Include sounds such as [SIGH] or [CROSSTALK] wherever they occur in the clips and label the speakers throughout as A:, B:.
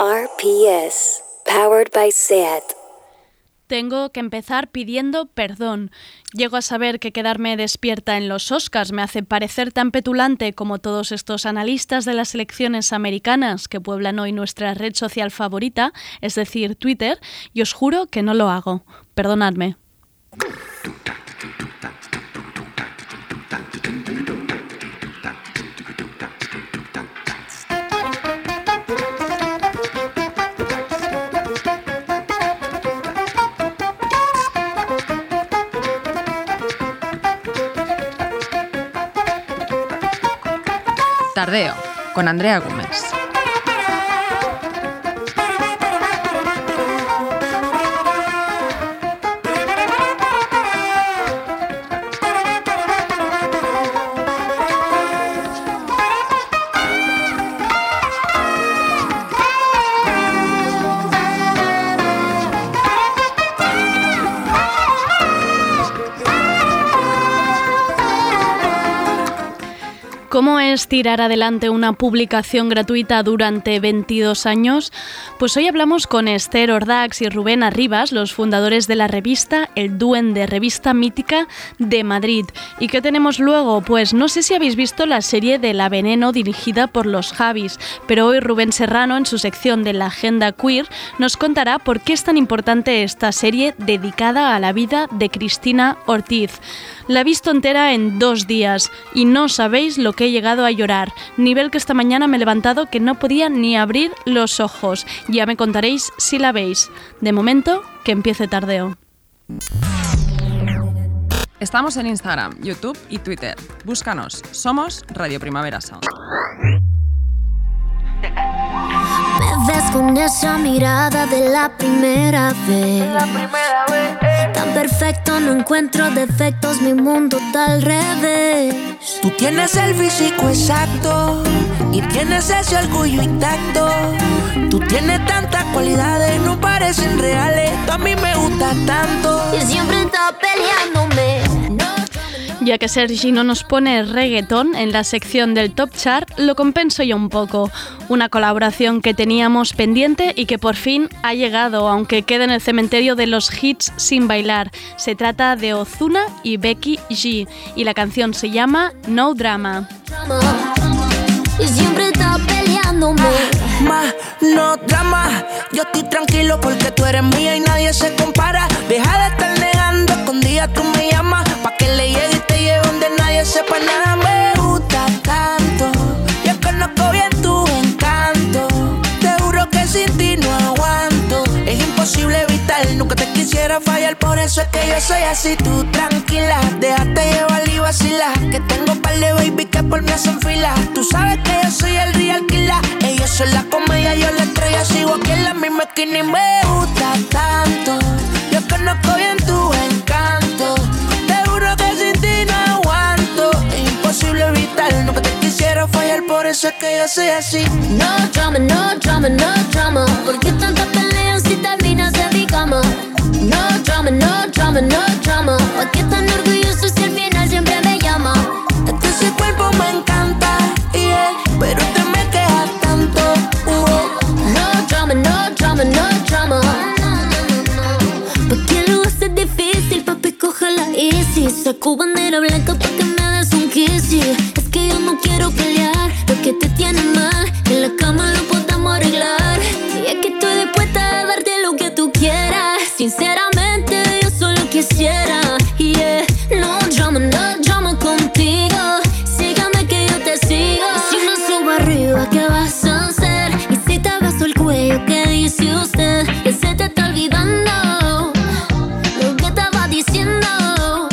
A: RPS, powered by SAT.
B: Tengo que empezar pidiendo perdón. Llego a saber que quedarme despierta en los Oscars me hace parecer tan petulante como todos estos analistas de las elecciones americanas que pueblan hoy nuestra red social favorita, es decir, Twitter, y os juro que no lo hago. Perdonadme.
C: Con Andrea Gómez.
B: ¿Cómo es tirar adelante una publicación gratuita durante 22 años? Pues hoy hablamos con Esther Ordax y Rubén Arribas, los fundadores de la revista El Duende, revista mítica de Madrid. ¿Y qué tenemos luego? Pues no sé si habéis visto la serie de La Veneno dirigida por los Javis, pero hoy Rubén Serrano, en su sección de la Agenda Queer, nos contará por qué es tan importante esta serie dedicada a la vida de Cristina Ortiz. La he visto entera en dos días y no sabéis lo que he llegado a llorar. Nivel que esta mañana me he levantado que no podía ni abrir los ojos. Ya me contaréis si la veis. De momento, que empiece tardeo.
C: Estamos en Instagram, YouTube y Twitter. Búscanos. Somos Radio Primavera Sound.
D: Me ves con esa mirada de la primera vez. Tan perfecto, no encuentro defectos, mi mundo está al revés.
E: Tú tienes el físico exacto y tienes ese orgullo intacto. Tú tienes tantas cualidades, no parecen reales. Tú a mí me gusta tanto.
D: Y siempre está peleándome.
B: Ya que Sergi no nos pone reggaetón en la sección del Top Chart, lo compenso yo un poco. Una colaboración que teníamos pendiente y que por fin ha llegado, aunque queda en el cementerio de los hits sin bailar. Se trata de Ozuna y Becky G y la canción se llama No Drama.
D: Y siempre está peleándome.
E: Más, no drama. Yo estoy tranquilo porque tú eres mía y nadie se compara. Deja de estar negando, escondida tú me llamas. Pa' que le llegue y te lleve donde nadie sepa nada. Me imposible evitar, nunca te quisiera fallar. Por eso es que yo soy así, tú tranquila. Déjate llevar y vacila. Que tengo par de baby que por mí hacen fila. Tú sabes que yo soy el real killer. Ellos son la comedia, yo la estrella. Sigo aquí en la misma esquina y me gusta tanto. Yo conozco bien tu encanto. Por eso es que yo soy así.
D: No drama, no drama, no drama. ¿Por qué tanta pelea si terminas en mi cama? No drama, no drama, no drama. ¿Por qué tan orgulloso si al final siempre me llama?
E: Es que cuerpo me encanta, yeah, pero te me quejas tanto. uh.
D: No drama, no drama, no drama. ¿Por qué lo haces difícil, papi? Cógela easy. Saco bandera blanca pa' que me des un kiss. yeah. No quiero pelear. Lo que te tiene mal, en la cama lo podemos arreglar. Y es que estoy dispuesta a darte lo que tú quieras. Sinceramente, yo solo quisiera. Yeah. No drama, no drama contigo. Sígame que yo te sigo. Si me subo arriba, ¿qué vas a hacer? Y si te beso el cuello, ¿qué dice usted? Que se te está olvidando lo que estaba diciendo.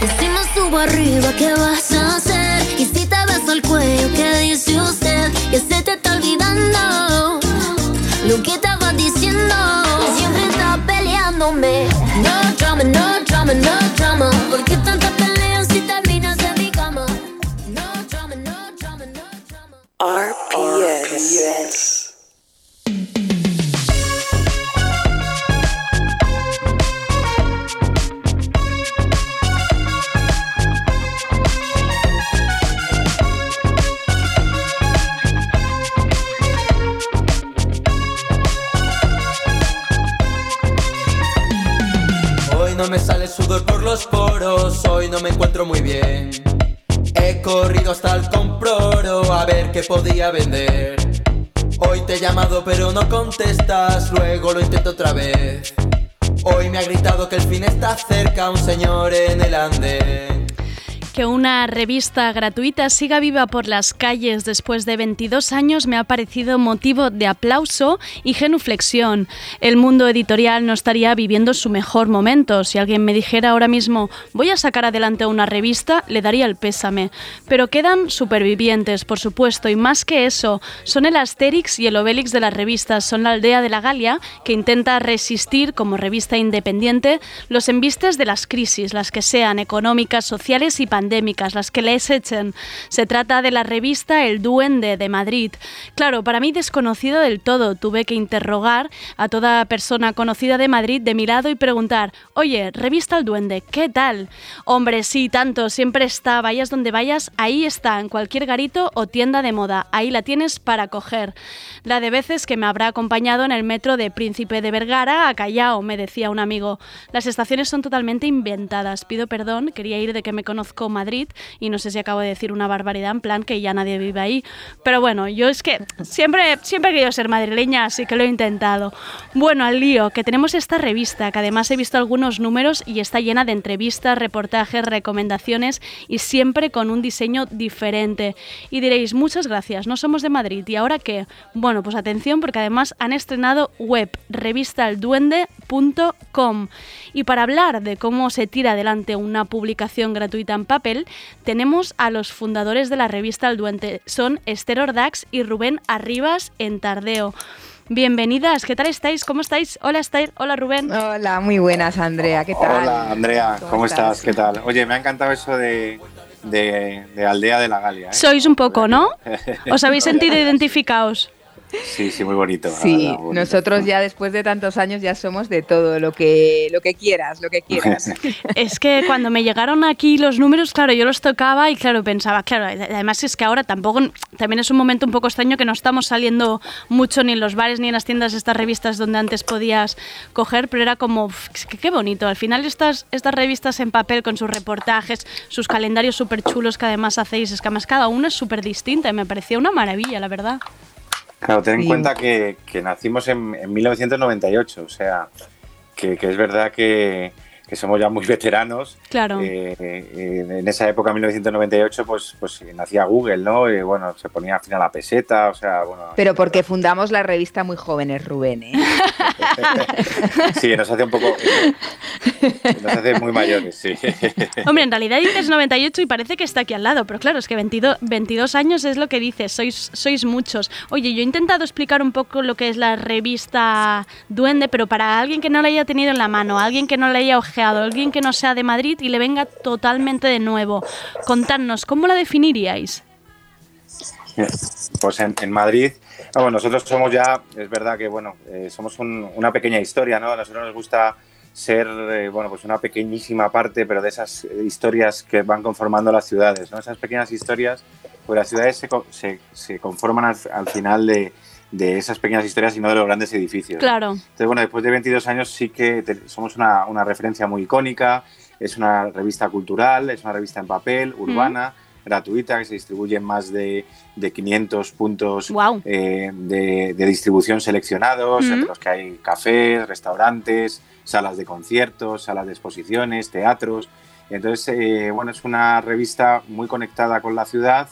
D: Y si me subo arriba, ¿qué vas a hacer? Que se te está olvidando lo que estaba diciendo. Siempre está peleándome. No drama, no drama, no drama. ¿Por qué tanta pelea si terminas en mi cama? No drama, no drama, no drama.
A: RPS.
F: no qué podía vender. Hoy te he llamado pero no contestas, luego lo intento otra vez. Hoy me ha gritado que el fin está cerca, un señor en el andén.
B: Que una revista gratuita siga viva por las calles después de 22 años me ha parecido motivo de aplauso y genuflexión. El mundo editorial no estaría viviendo su mejor momento. Si alguien me dijera ahora mismo voy a sacar adelante una revista, le daría el pésame. Pero quedan supervivientes, por supuesto, y más que eso, son el Asterix y el Obelix de las revistas, son la aldea de la Galia que intenta resistir como revista independiente los embistes de las crisis, las que sean económicas, sociales y pandémicas las que les echen. Se trata de la revista El Duende de Madrid. Claro, para mí desconocido del todo, tuve que interrogar a toda persona conocida de Madrid de mi lado y preguntar, oye, revista El Duende, ¿qué tal? Hombre, sí, tanto, siempre está, vayas donde vayas, ahí está, en cualquier garito o tienda de moda, ahí la tienes para coger. La de veces que me habrá acompañado en el metro de Príncipe de Vergara a Callao, me decía un amigo. Las estaciones son totalmente inventadas, pido perdón, quería ir de que me conozco Madrid y no sé si acabo de decir una barbaridad en plan que ya nadie vive ahí. Pero bueno, yo es que siempre, siempre he querido ser madrileña, así que lo he intentado. Bueno, al lío, que tenemos esta revista, que además he visto algunos números y está llena de entrevistas, reportajes, recomendaciones y siempre con un diseño diferente. Y diréis, muchas gracias, no somos de Madrid. ¿Y ahora qué? Bueno, pues atención porque además han estrenado web, revistalduende.com. Y para hablar de cómo se tira adelante una publicación gratuita en papel, tenemos a los fundadores de la revista El Duende. Son Esther Ordax y Rubén Arribas en Tardeo. Bienvenidas, ¿qué tal estáis? ¿Cómo estáis? Hola Esther, hola Rubén.
G: Hola, muy buenas Andrea, ¿qué tal?
H: Hola Andrea, ¿cómo, estás? ¿Qué tal? Oye, me ha encantado eso de, de, Aldea de la Galia. ¿eh?
B: Sois un poco, ¿no? [LAUGHS] ¿Os habéis sentido identificados?
H: Sí, sí, muy bonito.
G: Sí, nosotros ya después de tantos años ya somos de todo, lo que, lo que quieras, lo que quieras. [LAUGHS]
B: es que cuando me llegaron aquí los números, claro, yo los tocaba y claro, pensaba, claro, además es que ahora tampoco, también es un momento un poco extraño que no estamos saliendo mucho ni en los bares ni en las tiendas de estas revistas donde antes podías coger, pero era como, qué bonito, al final estas, estas revistas en papel con sus reportajes, sus calendarios súper chulos que además hacéis, es que además cada uno es súper distinta y me parecía una maravilla, la verdad.
H: Claro, ten en cuenta que, nacimos en, en, 1998, o sea, que, que es verdad que, que somos ya muy [LAUGHS] veteranos.
B: Claro.
H: Eh, eh, en esa época, 1998, pues, pues nacía Google, ¿no? Y bueno, se ponía al final la peseta, o sea, bueno.
G: Pero porque fundamos la revista muy jóvenes, Rubén, ¿eh? [LAUGHS]
H: sí, nos hace un poco. Nos hace muy mayores, sí. [LAUGHS]
B: Hombre, en realidad dices 98 y parece que está aquí al lado, pero claro, es que 22, 22 años es lo que dices, sois, sois muchos. Oye, yo he intentado explicar un poco lo que es la revista Duende, pero para alguien que no la haya tenido en la mano, alguien que no la haya ojeado, alguien que no sea de Madrid y le venga totalmente de nuevo. Contadnos, ¿cómo la definiríais?
H: Pues en, Madrid, bueno, nosotros somos ya, es verdad que bueno, eh, somos una pequeña historia, ¿no? A nosotros nos gusta ser, eh, bueno, pues una pequeñísima parte, pero de esas historias que van conformando las ciudades, ¿no? Esas pequeñas historias, pues las ciudades se, se, conforman al final de, de esas pequeñas historias y no de los grandes edificios.
B: Claro.
H: Entonces, bueno, después de 22 años sí que somos una, una, referencia muy icónica, es una revista cultural, es una revista en papel, urbana, gratuita, que se distribuye en más de, de 500 puntos eh, de, de, distribución seleccionados, entre los que hay cafés, restaurantes, salas de conciertos, salas de exposiciones, teatros. Entonces, eh, bueno, es una revista muy conectada con la ciudad,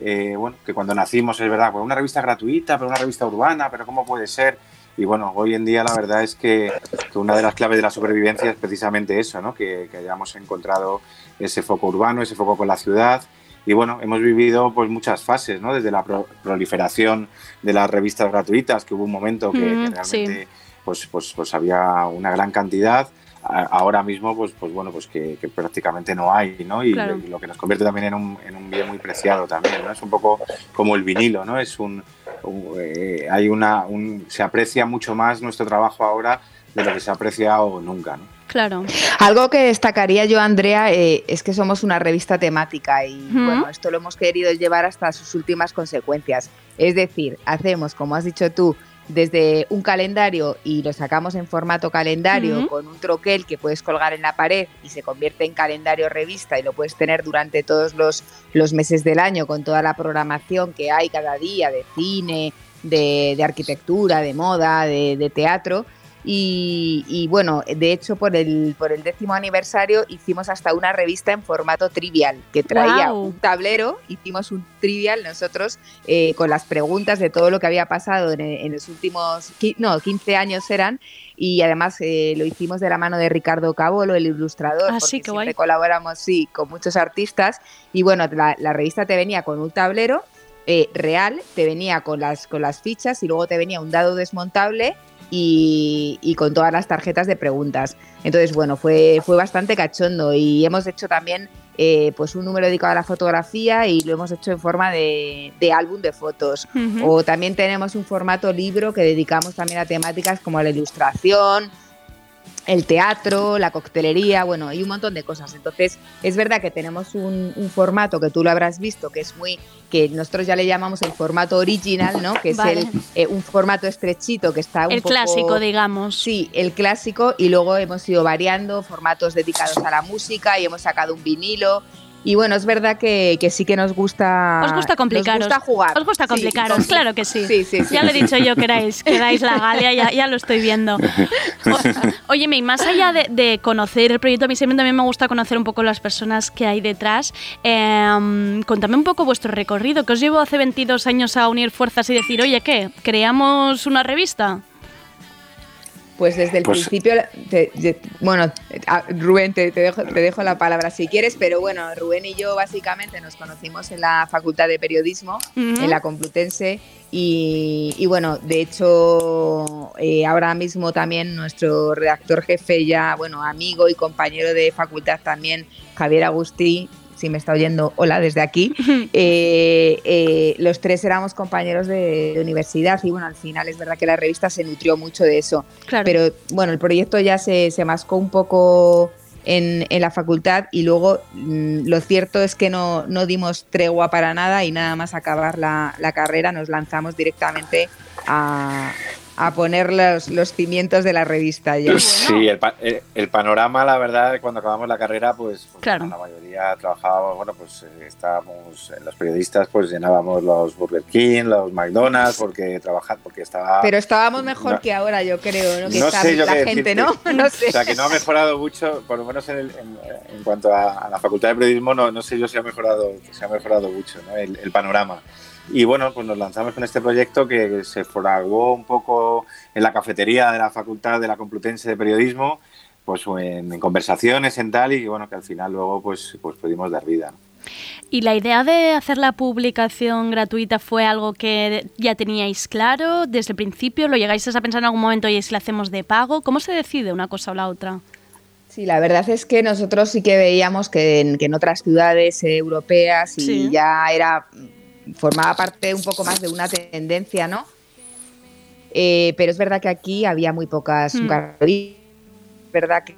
H: eh, bueno, que cuando nacimos es verdad, pues una revista gratuita, pero una revista urbana, pero ¿cómo puede ser? Y bueno, hoy en día la verdad es que, una de las claves de la supervivencia es precisamente eso, ¿no? que, hayamos encontrado ese foco urbano, ese foco con la ciudad. Y bueno, hemos vivido pues muchas fases, ¿no? Desde la proliferación de las revistas gratuitas, que hubo un momento que, realmente pues, pues, pues había una gran cantidad, ahora mismo pues pues bueno pues que, prácticamente no hay no y, lo que nos convierte también en un, en un, bien muy preciado también no es un poco como el vinilo no es un, eh, hay una se aprecia mucho más nuestro trabajo ahora de lo que se ha apreciado nunca ¿no?
B: Claro.
G: Algo que destacaría yo, Andrea, eh, es que somos una revista temática y bueno, esto lo hemos querido llevar hasta sus últimas consecuencias. Es decir, hacemos, como has dicho tú, desde un calendario y lo sacamos en formato calendario con un troquel que puedes colgar en la pared y se convierte en calendario revista y lo puedes tener durante todos los, los meses del año con toda la programación que hay cada día de cine, de, de arquitectura, de moda, de, de teatro. Y, y bueno, de hecho por el, por el décimo aniversario hicimos hasta una revista en formato trivial que traía un tablero, hicimos un trivial nosotros eh, con las preguntas de todo lo que había pasado en, en los últimos, no, 15 años eran, y además eh, lo hicimos de la mano de Ricardo Cabolo, el ilustrador,
B: Ah,
G: porque
B: sí, qué
G: siempre
B: guay.
G: colaboramos, sí, con muchos artistas, y bueno, la, la revista te venía con un tablero eh, real, te venía con las, con las fichas y luego te venía un dado desmontable y, y con todas las tarjetas de preguntas. Entonces, bueno, fue, fue bastante cachondo y hemos hecho también eh, pues un número dedicado a la fotografía y lo hemos hecho en forma de, de álbum de fotos. O también tenemos un formato libro que dedicamos también a temáticas como la ilustración, el teatro, la coctelería, bueno, y un montón de cosas. Entonces, es verdad que tenemos un, un formato que tú lo habrás visto, que es muy, que nosotros ya le llamamos el formato original, ¿no? Que es
B: Vale.
G: el, eh, un formato estrechito que está un
B: El
G: poco-
B: clásico, digamos.
G: Sí, el clásico y luego hemos ido variando formatos dedicados a la música y hemos sacado un vinilo. Y bueno, es verdad que, que sí que nos gusta.
B: Os gusta complicaros.
G: Nos gusta jugar.
B: Os gusta complicaros, claro que sí.
G: Sí, sí, sí.
B: Ya lo he dicho yo que erais, que dais la galia, ya, ya lo estoy viendo. [LAUGHS] O- óyeme, y más allá de, de conocer el proyecto, a mí siempre también me gusta conocer un poco las personas que hay detrás. Eh, contadme un poco vuestro recorrido, que os llevo hace 22 años a unir fuerzas y decir, oye, ¿qué? ¿Creamos una revista?
G: Pues desde el
H: Pues-
G: principio, te- te- bueno, Rubén, te, te dejo, te dejo la palabra si quieres, pero bueno, Rubén y yo básicamente nos conocimos en la Facultad de Periodismo, en la Complutense, y, y bueno, de hecho, eh, ahora mismo también nuestro redactor jefe, ya, bueno, amigo y compañero de facultad también, Javier Agustí, si me está oyendo, hola desde aquí. [LAUGHS] Eh, eh, los tres éramos compañeros de, de universidad y bueno, al final es verdad que la revista se nutrió mucho de eso.
B: Claro.
G: Pero bueno, el proyecto ya se, se mascó un poco en, en la facultad y luego mm, lo cierto es que no, no dimos tregua para nada y nada más acabar la, la carrera nos lanzamos directamente a, a poner los, los cimientos de la revista. ya.
H: Sí, el, pa- el- el panorama, la verdad, cuando acabamos la carrera, pues, pues,
B: Claro.
H: la mayoría trabajábamos, bueno, pues eh, estábamos, eh, los periodistas, pues llenábamos los Burger King, los McDonald's, porque trabajar, porque estaba...
G: Pero estábamos mejor
H: No.
G: que ahora, yo creo, ¿no? Que
H: No
G: está
H: sé yo
G: la
H: qué
G: gente,
H: decirte.
G: ¿no? [LAUGHS] No sé.
H: O sea, que no ha mejorado mucho, por lo menos en, el- en- en cuanto a, a la Facultad de Periodismo, no, no sé yo si ha mejorado, si ha mejorado mucho ¿no? el, el panorama. Y bueno, pues nos lanzamos con este proyecto que se fraguó un poco en la cafetería de la Facultad de la Complutense de Periodismo, pues en, en conversaciones, en tal, y bueno, que al final luego pues, pues pudimos dar vida. ¿no?
B: ¿Y la idea de hacer la publicación gratuita fue algo que ya teníais claro desde el principio? ¿Lo llegáis a pensar en algún momento y si la hacemos de pago? ¿Cómo se decide una cosa o la otra?
G: Sí, la verdad es que nosotros sí que veíamos que en, que en otras ciudades europeas y
B: Sí.
G: ya era formaba parte un poco más de una tendencia, ¿no? Eh, pero es verdad que aquí había muy pocas
B: Mm.
G: es verdad que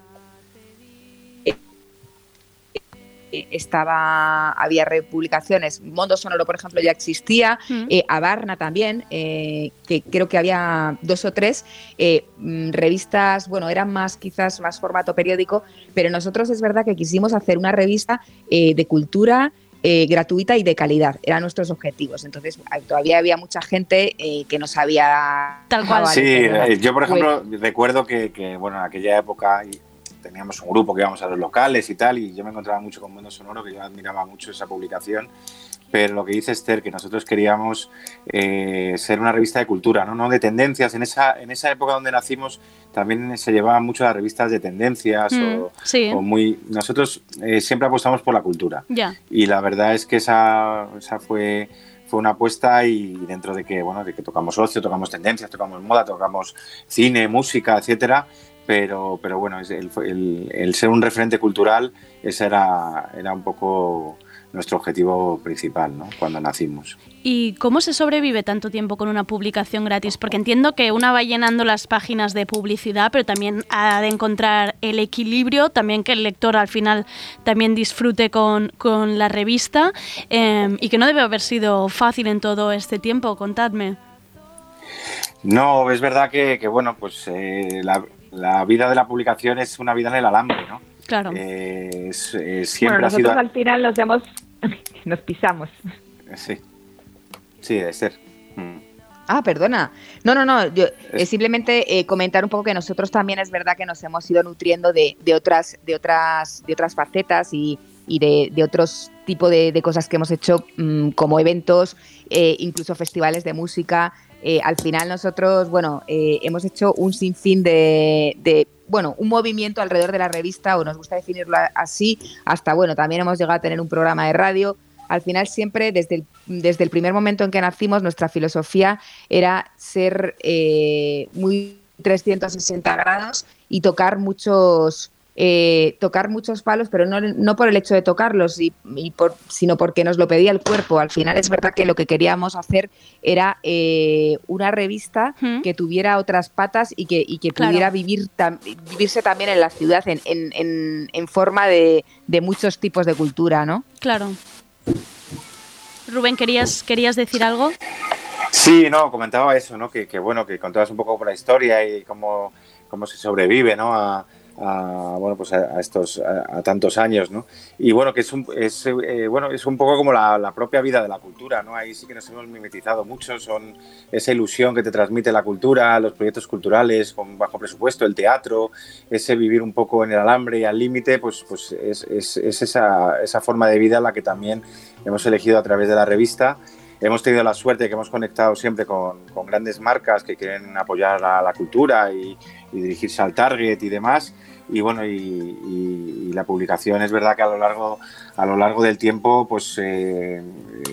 G: eh, estaba había republicaciones Mundo Sonoro por ejemplo ya existía
B: Mm.
G: eh, Abarna también, eh, que creo que había dos o tres eh, mm, revistas, bueno, eran más quizás más formato periódico, pero nosotros es verdad que quisimos hacer una revista de cultura eh, gratuita y de calidad, eran nuestros objetivos. Entonces todavía había mucha gente eh, que no sabía...
B: Tal cual.
H: Sí, eh, yo por
G: Pues-
H: ejemplo recuerdo que, que, bueno, en aquella época teníamos un grupo que íbamos a los locales y tal, y yo me encontraba mucho con Mundo Sonoro, que yo admiraba mucho esa publicación, pero lo que dice Esther, que nosotros queríamos eh, ser una revista de cultura, ¿no? no de tendencias. En esa, en esa época donde nacimos también se llevaban mucho las revistas de tendencias
B: Mm,
H: o,
B: sí.
H: o muy... Nosotros eh, siempre apostamos por la cultura.
B: Ya.
H: Y la verdad es que esa, esa fue, fue una apuesta y dentro de que, bueno, de que tocamos ocio, tocamos tendencias, tocamos moda, tocamos cine, música, etcétera, pero, pero bueno, el, el- el ser un referente cultural, ese era, era un poco nuestro objetivo principal, ¿no? Cuando nacimos.
B: ¿Y cómo se sobrevive tanto tiempo con una publicación gratis? Porque entiendo que una va llenando las páginas de publicidad, pero también ha de encontrar el equilibrio, también que el lector al final también disfrute con, con la revista eh, y que no debe haber sido fácil en todo este tiempo, contadme.
H: No, es verdad que, que bueno, pues eh, la, la vida de la publicación es una vida en el alambre, ¿no?
B: Claro.
H: Eh, es- eh, siempre
G: bueno,
H: ha sido...
G: nosotros al final nos hemos, [LAUGHS] nos pisamos.
H: Sí, sí, debe ser. Mm.
G: Ah, perdona. No, no, no. Yo, eh, simplemente eh, comentar un poco que nosotros también es verdad que nos hemos ido nutriendo de, de otras, de otras, de otras facetas y, y de, de otros tipos de, de cosas que hemos hecho, mm, como eventos, eh, incluso festivales de música. Eh, al final nosotros, bueno, eh, hemos hecho un sinfín de, bueno, un movimiento alrededor de la revista, o nos gusta definirlo así, hasta, bueno, también hemos llegado a tener un programa de radio. Al final siempre, desde el, desde el primer momento en que nacimos, nuestra filosofía era ser eh, muy 360 grados y tocar muchos eh, tocar muchos palos, pero no, no por el hecho de tocarlos, y, y por, sino porque nos lo pedía el cuerpo. Al final es verdad que lo que queríamos hacer era eh, una revista
B: ¿Mm?
G: que tuviera otras patas y que, y que
B: Claro.
G: pudiera vivir tam- vivirse también en la ciudad en, en- en- en forma de, de muchos tipos de cultura, ¿no?
B: Claro. Rubén, ¿querías, ¿querías decir algo?
H: Sí, no, comentaba eso, ¿no? Que, que, bueno, que contabas un poco por la historia y cómo, cómo se sobrevive, ¿no? A, a, bueno, pues a, a estos, a, a tantos años, ¿no? Y bueno, que es un, es, eh, bueno, es un poco como la, la propia vida de la cultura, ¿no? Ahí sí que nos hemos mimetizado mucho, son esa ilusión que te transmite la cultura, los proyectos culturales con bajo presupuesto, el teatro, ese vivir un poco en el alambre y al límite, pues, pues es, es, es esa, esa forma de vida la que también hemos elegido a través de la revista hemos tenido la suerte que hemos conectado siempre con, grandes marcas que quieren apoyar a la cultura y, dirigirse al target y demás. Y bueno, y, la publicación es verdad que a lo largo, a lo largo del tiempo pues, eh,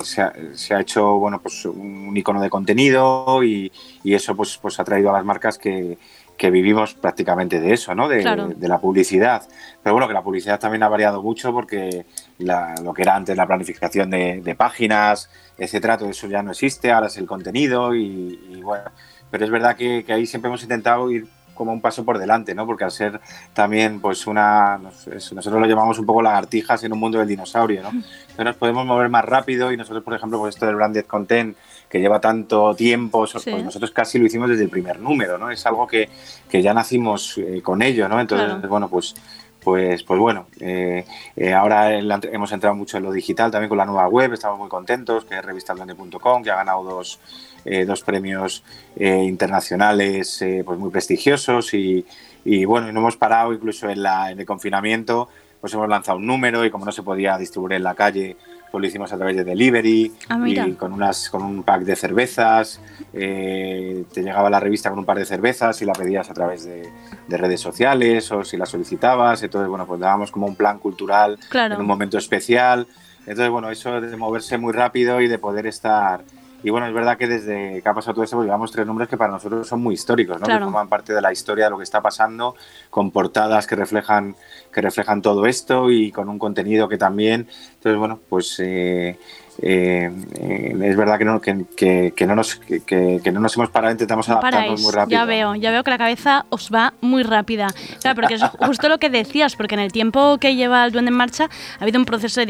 H: se, ha, se ha hecho bueno, pues, un icono de contenido y, y eso pues, pues ha traído a las marcas que, que vivimos prácticamente de eso, ¿no? de,
B: Claro.
H: de la publicidad. Pero bueno, que la publicidad también ha variado mucho porque la- lo que era antes la planificación de, de páginas, etcétera, todo eso ya no existe, ahora es el contenido y, y bueno, pero es verdad que, que ahí siempre hemos intentado ir como un paso por delante, ¿no? Porque al ser también, pues una, nosotros lo llamamos un poco lagartijas en un mundo del dinosaurio, ¿no? Entonces nos podemos mover más rápido y nosotros, por ejemplo, pues esto del branded content que lleva tanto tiempo,
B: Sí.
H: pues nosotros casi lo hicimos desde el primer número, ¿no? Es algo que, que ya nacimos eh, con ello, ¿no? Entonces,
B: Claro.
H: bueno, pues pues, pues bueno, eh, eh, ahora hemos entrado mucho en lo digital también con la nueva web, estamos muy contentos, que es revistalduende.com, que ha ganado dos, eh, dos premios internacionales pues muy prestigiosos y, y bueno, y no hemos parado incluso en, la, en el confinamiento, pues hemos lanzado un número y como no se podía distribuir en la calle, pues lo hicimos a través de delivery
B: Ah,
H: y con, unas, con un pack de cervezas, eh, te llegaba la revista con un par de cervezas y la pedías a través de, de redes sociales o si la solicitabas, entonces bueno, pues dábamos como un plan cultural
B: Claro.
H: en un momento especial. Entonces, bueno, eso de moverse muy rápido y de poder estar. Y bueno, es verdad que desde que ha pasado todo esto, pues llevamos tres números que para nosotros son muy históricos, ¿no?
B: Claro.
H: Que forman parte de la historia de lo que está pasando, con portadas que reflejan, que reflejan todo esto y con un contenido que también. Entonces, bueno, pues eh, eh, eh, es verdad que no, que, que- que no nos, que, no nos hemos parado, intentamos
B: No
H: adaptarnos
B: paráis,
H: muy rápido.
B: ya veo, ya veo que la cabeza os va muy rápida. Claro, porque es [LAUGHS] justo lo que decías, porque en el tiempo que lleva el Duende en Marcha ha habido un proceso de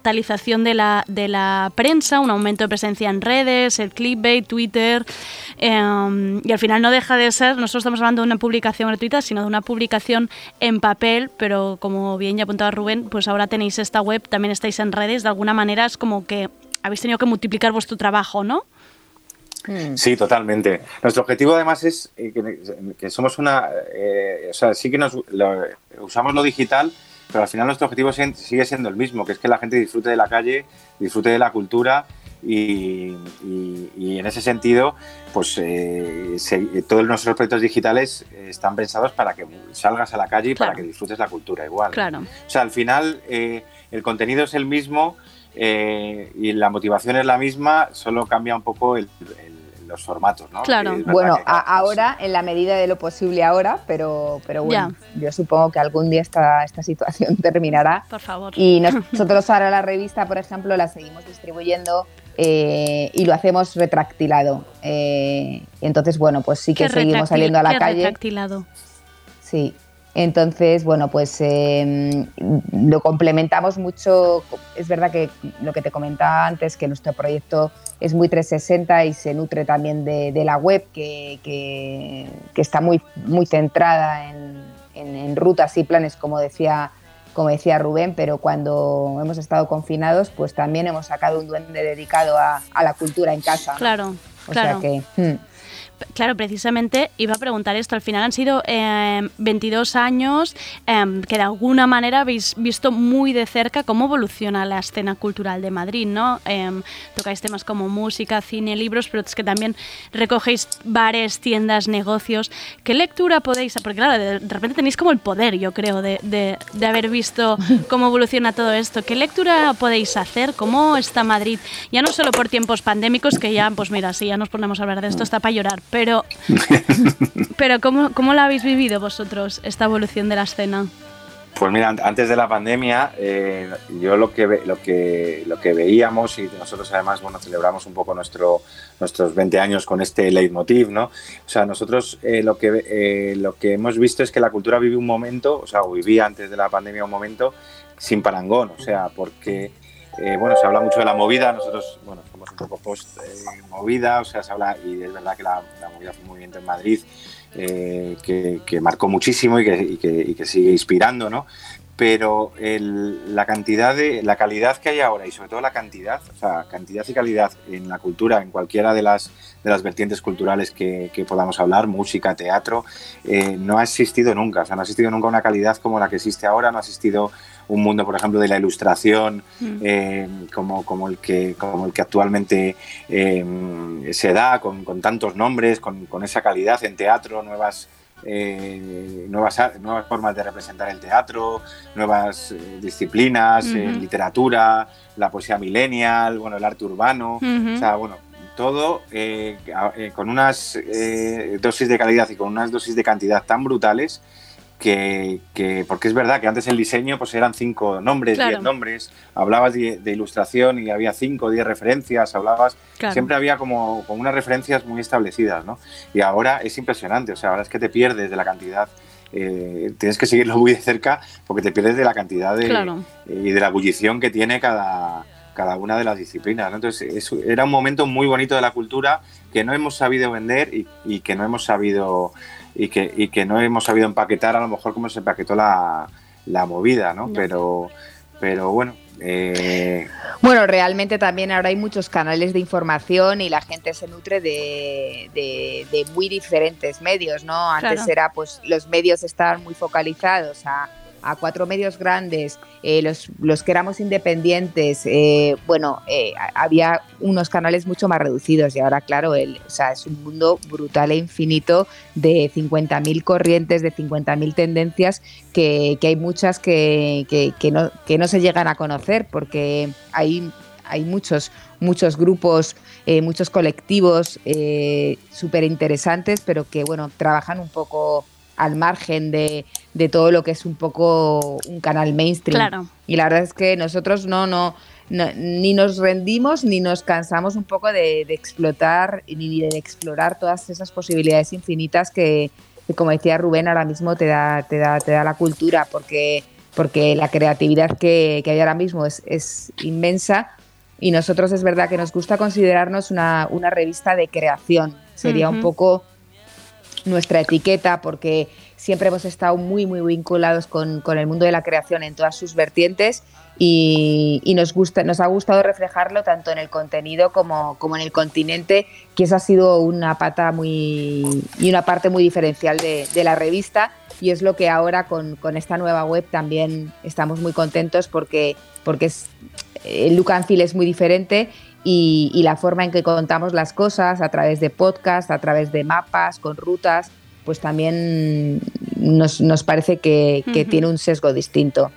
B: digitalización de la, de la prensa, un aumento de presencia en redes, el clickbait, Twitter, eh, y al final no deja de ser, nosotros estamos hablando de una publicación gratuita, sino de una publicación en papel, pero como bien ya apuntaba Rubén, pues ahora tenéis esta web, también estáis en redes, de alguna manera es como que habéis tenido que multiplicar vuestro trabajo, ¿no?
H: Sí, totalmente. Nuestro objetivo además es eh, que, que somos una, eh, o sea, sí que nos lo- usamos lo digital, pero al final nuestro objetivo sigue siendo el mismo, que es que la gente disfrute de la calle, disfrute de la cultura y, y- y en ese sentido, pues eh, se- todos nuestros proyectos digitales eh, están pensados para que salgas a la calle y
B: Claro.
H: para que disfrutes la cultura igual.
B: Claro.
H: O sea, al final eh, el contenido es el mismo eh, y la motivación es la misma, solo cambia un poco el- el- los formatos, ¿no?
B: Claro.
G: Bueno,
H: que,
G: a-
H: claro,
G: ahora, en la medida de lo posible ahora, pero, pero bueno, yo supongo que algún día esta, esta situación [LAUGHS] terminará.
B: Por favor.
G: Y nosotros ahora la revista, por ejemplo, la seguimos distribuyendo eh, y lo hacemos retractilado. Eh, entonces, bueno, pues sí que
B: ¿Qué
G: seguimos saliendo a la
B: qué
G: calle.
B: retractilado?
G: Sí. Entonces, bueno, pues em, lo complementamos mucho. Es verdad que lo que te comentaba antes, que nuestro proyecto es muy 360 y se nutre también de, la web, que, que, está muy, muy centrada en, en, rutas y planes, como decía, como decía Rubén, pero cuando hemos estado confinados, pues también hemos sacado un duende dedicado a, la cultura en casa.
B: Claro, claro.
G: que, hmm
B: claro, precisamente iba a preguntar esto. Al final han sido 22 eh, años em, que de alguna manera habéis visto muy de cerca cómo evoluciona la escena cultural de Madrid, ¿no? Em, tocáis temas como música, cine, libros, pero es que también recogéis bares, tiendas, negocios. ¿Qué lectura podéis...? Porque claro, de, repente tenéis como el poder, yo creo, de, de haber visto cómo evoluciona todo esto. ¿Qué lectura podéis hacer? ¿Cómo está Madrid? Ya no solo por tiempos pandémicos, que ya, pues mira, si ya nos ponemos a hablar de esto, está para llorar, pero, [LAUGHS] pero ¿cómo, ¿cómo la habéis vivido vosotros, esta evolución de la escena?
H: Pues mira, antes de la pandemia, eh, yo lo que, lo, que, lo que veíamos, y nosotros además bueno, celebramos un poco nuestro, nuestros 20 años con este leitmotiv, ¿no? O sea, nosotros eh, lo, que, eh, lo que hemos visto es que la cultura vive un momento, o sea, vivía antes de la pandemia un momento sin parangón, o sea, porque eh, bueno, se habla mucho de la movida, nosotros, bueno, somos un poco post-movida, eh, o sea, se habla, y es verdad que la, movida fue un movimiento en Madrid eh, que, marcó muchísimo y que, sigue inspirando, ¿no? Pero la cantidad de, la calidad que hay ahora y sobre todo la cantidad, o sea, cantidad y calidad en la cultura, en cualquiera de las, de las vertientes culturales que, podamos hablar, música, teatro, no ha existido nunca, o sea, no ha existido nunca una calidad como la que existe ahora, no ha existido un mundo, por ejemplo, de la ilustración mm. eh, como, como, el que, como el que actualmente eh, se da, con, tantos nombres, con, esa calidad en teatro, nuevas, eh, nuevas, nuevas formas de representar el teatro, nuevas disciplinas, literatura, la poesía millennial, bueno, el arte urbano, o sea, bueno, todo con unas dosis de calidad y con unas dosis de cantidad tan brutales que, porque es verdad que antes el diseño pues eran cinco nombres, diez nombres, hablabas de, ilustración y había cinco o diez referencias, hablabas, siempre había como, unas referencias muy establecidas, ¿no? Y ahora es impresionante, o sea, ahora es que te pierdes de la cantidad, eh, tienes que seguirlo muy de cerca porque te pierdes de la cantidad de, eh, y de la ebullición que tiene cada, cada una de las disciplinas. Entonces, era un momento muy bonito de la cultura que no hemos sabido vender y, y que no hemos sabido y que, y que no hemos sabido empaquetar a lo mejor como se empaquetó la, la movida, ¿no? Pero, pero bueno. Eh...
G: Bueno, realmente también ahora hay muchos canales de información y la gente se nutre de, de, muy diferentes medios, ¿no? Antes era, pues, los medios estaban muy focalizados a a cuatro medios grandes, eh, los, los, que éramos independientes, eh, bueno, eh, había unos canales mucho más reducidos y ahora, claro, el, o sea, es un mundo brutal e infinito de 50.000 corrientes, de 50.000 tendencias, que, que, hay muchas que, que, no, que no se llegan a conocer porque hay, hay muchos, muchos grupos, muchos colectivos súper interesantes, pero que, bueno, trabajan un poco al margen de, de todo lo que es un poco un canal mainstream. Y la verdad es que nosotros no, no, ni nos rendimos ni nos cansamos un poco de, explotar ni de explorar todas esas posibilidades infinitas que, como decía Rubén, ahora mismo te da, te da, te da la cultura, porque, porque la creatividad que, hay ahora mismo es, es, inmensa. Y nosotros es verdad que nos gusta considerarnos una, una revista de creación. Sería un poco nuestra etiqueta, porque siempre hemos estado muy, muy vinculados con, el mundo de la creación en todas sus vertientes y, nos, gusta, nos ha gustado reflejarlo tanto en el contenido como, como, en el continente, que esa ha sido una pata muy y una parte muy diferencial de, la revista. Y es lo que ahora con, esta nueva web también estamos muy contentos porque, porque es, el look and feel es muy diferente y, y, la forma en que contamos las cosas a través de podcast, a través de mapas, con rutas, pues también nos, nos parece que, que tiene un sesgo distinto.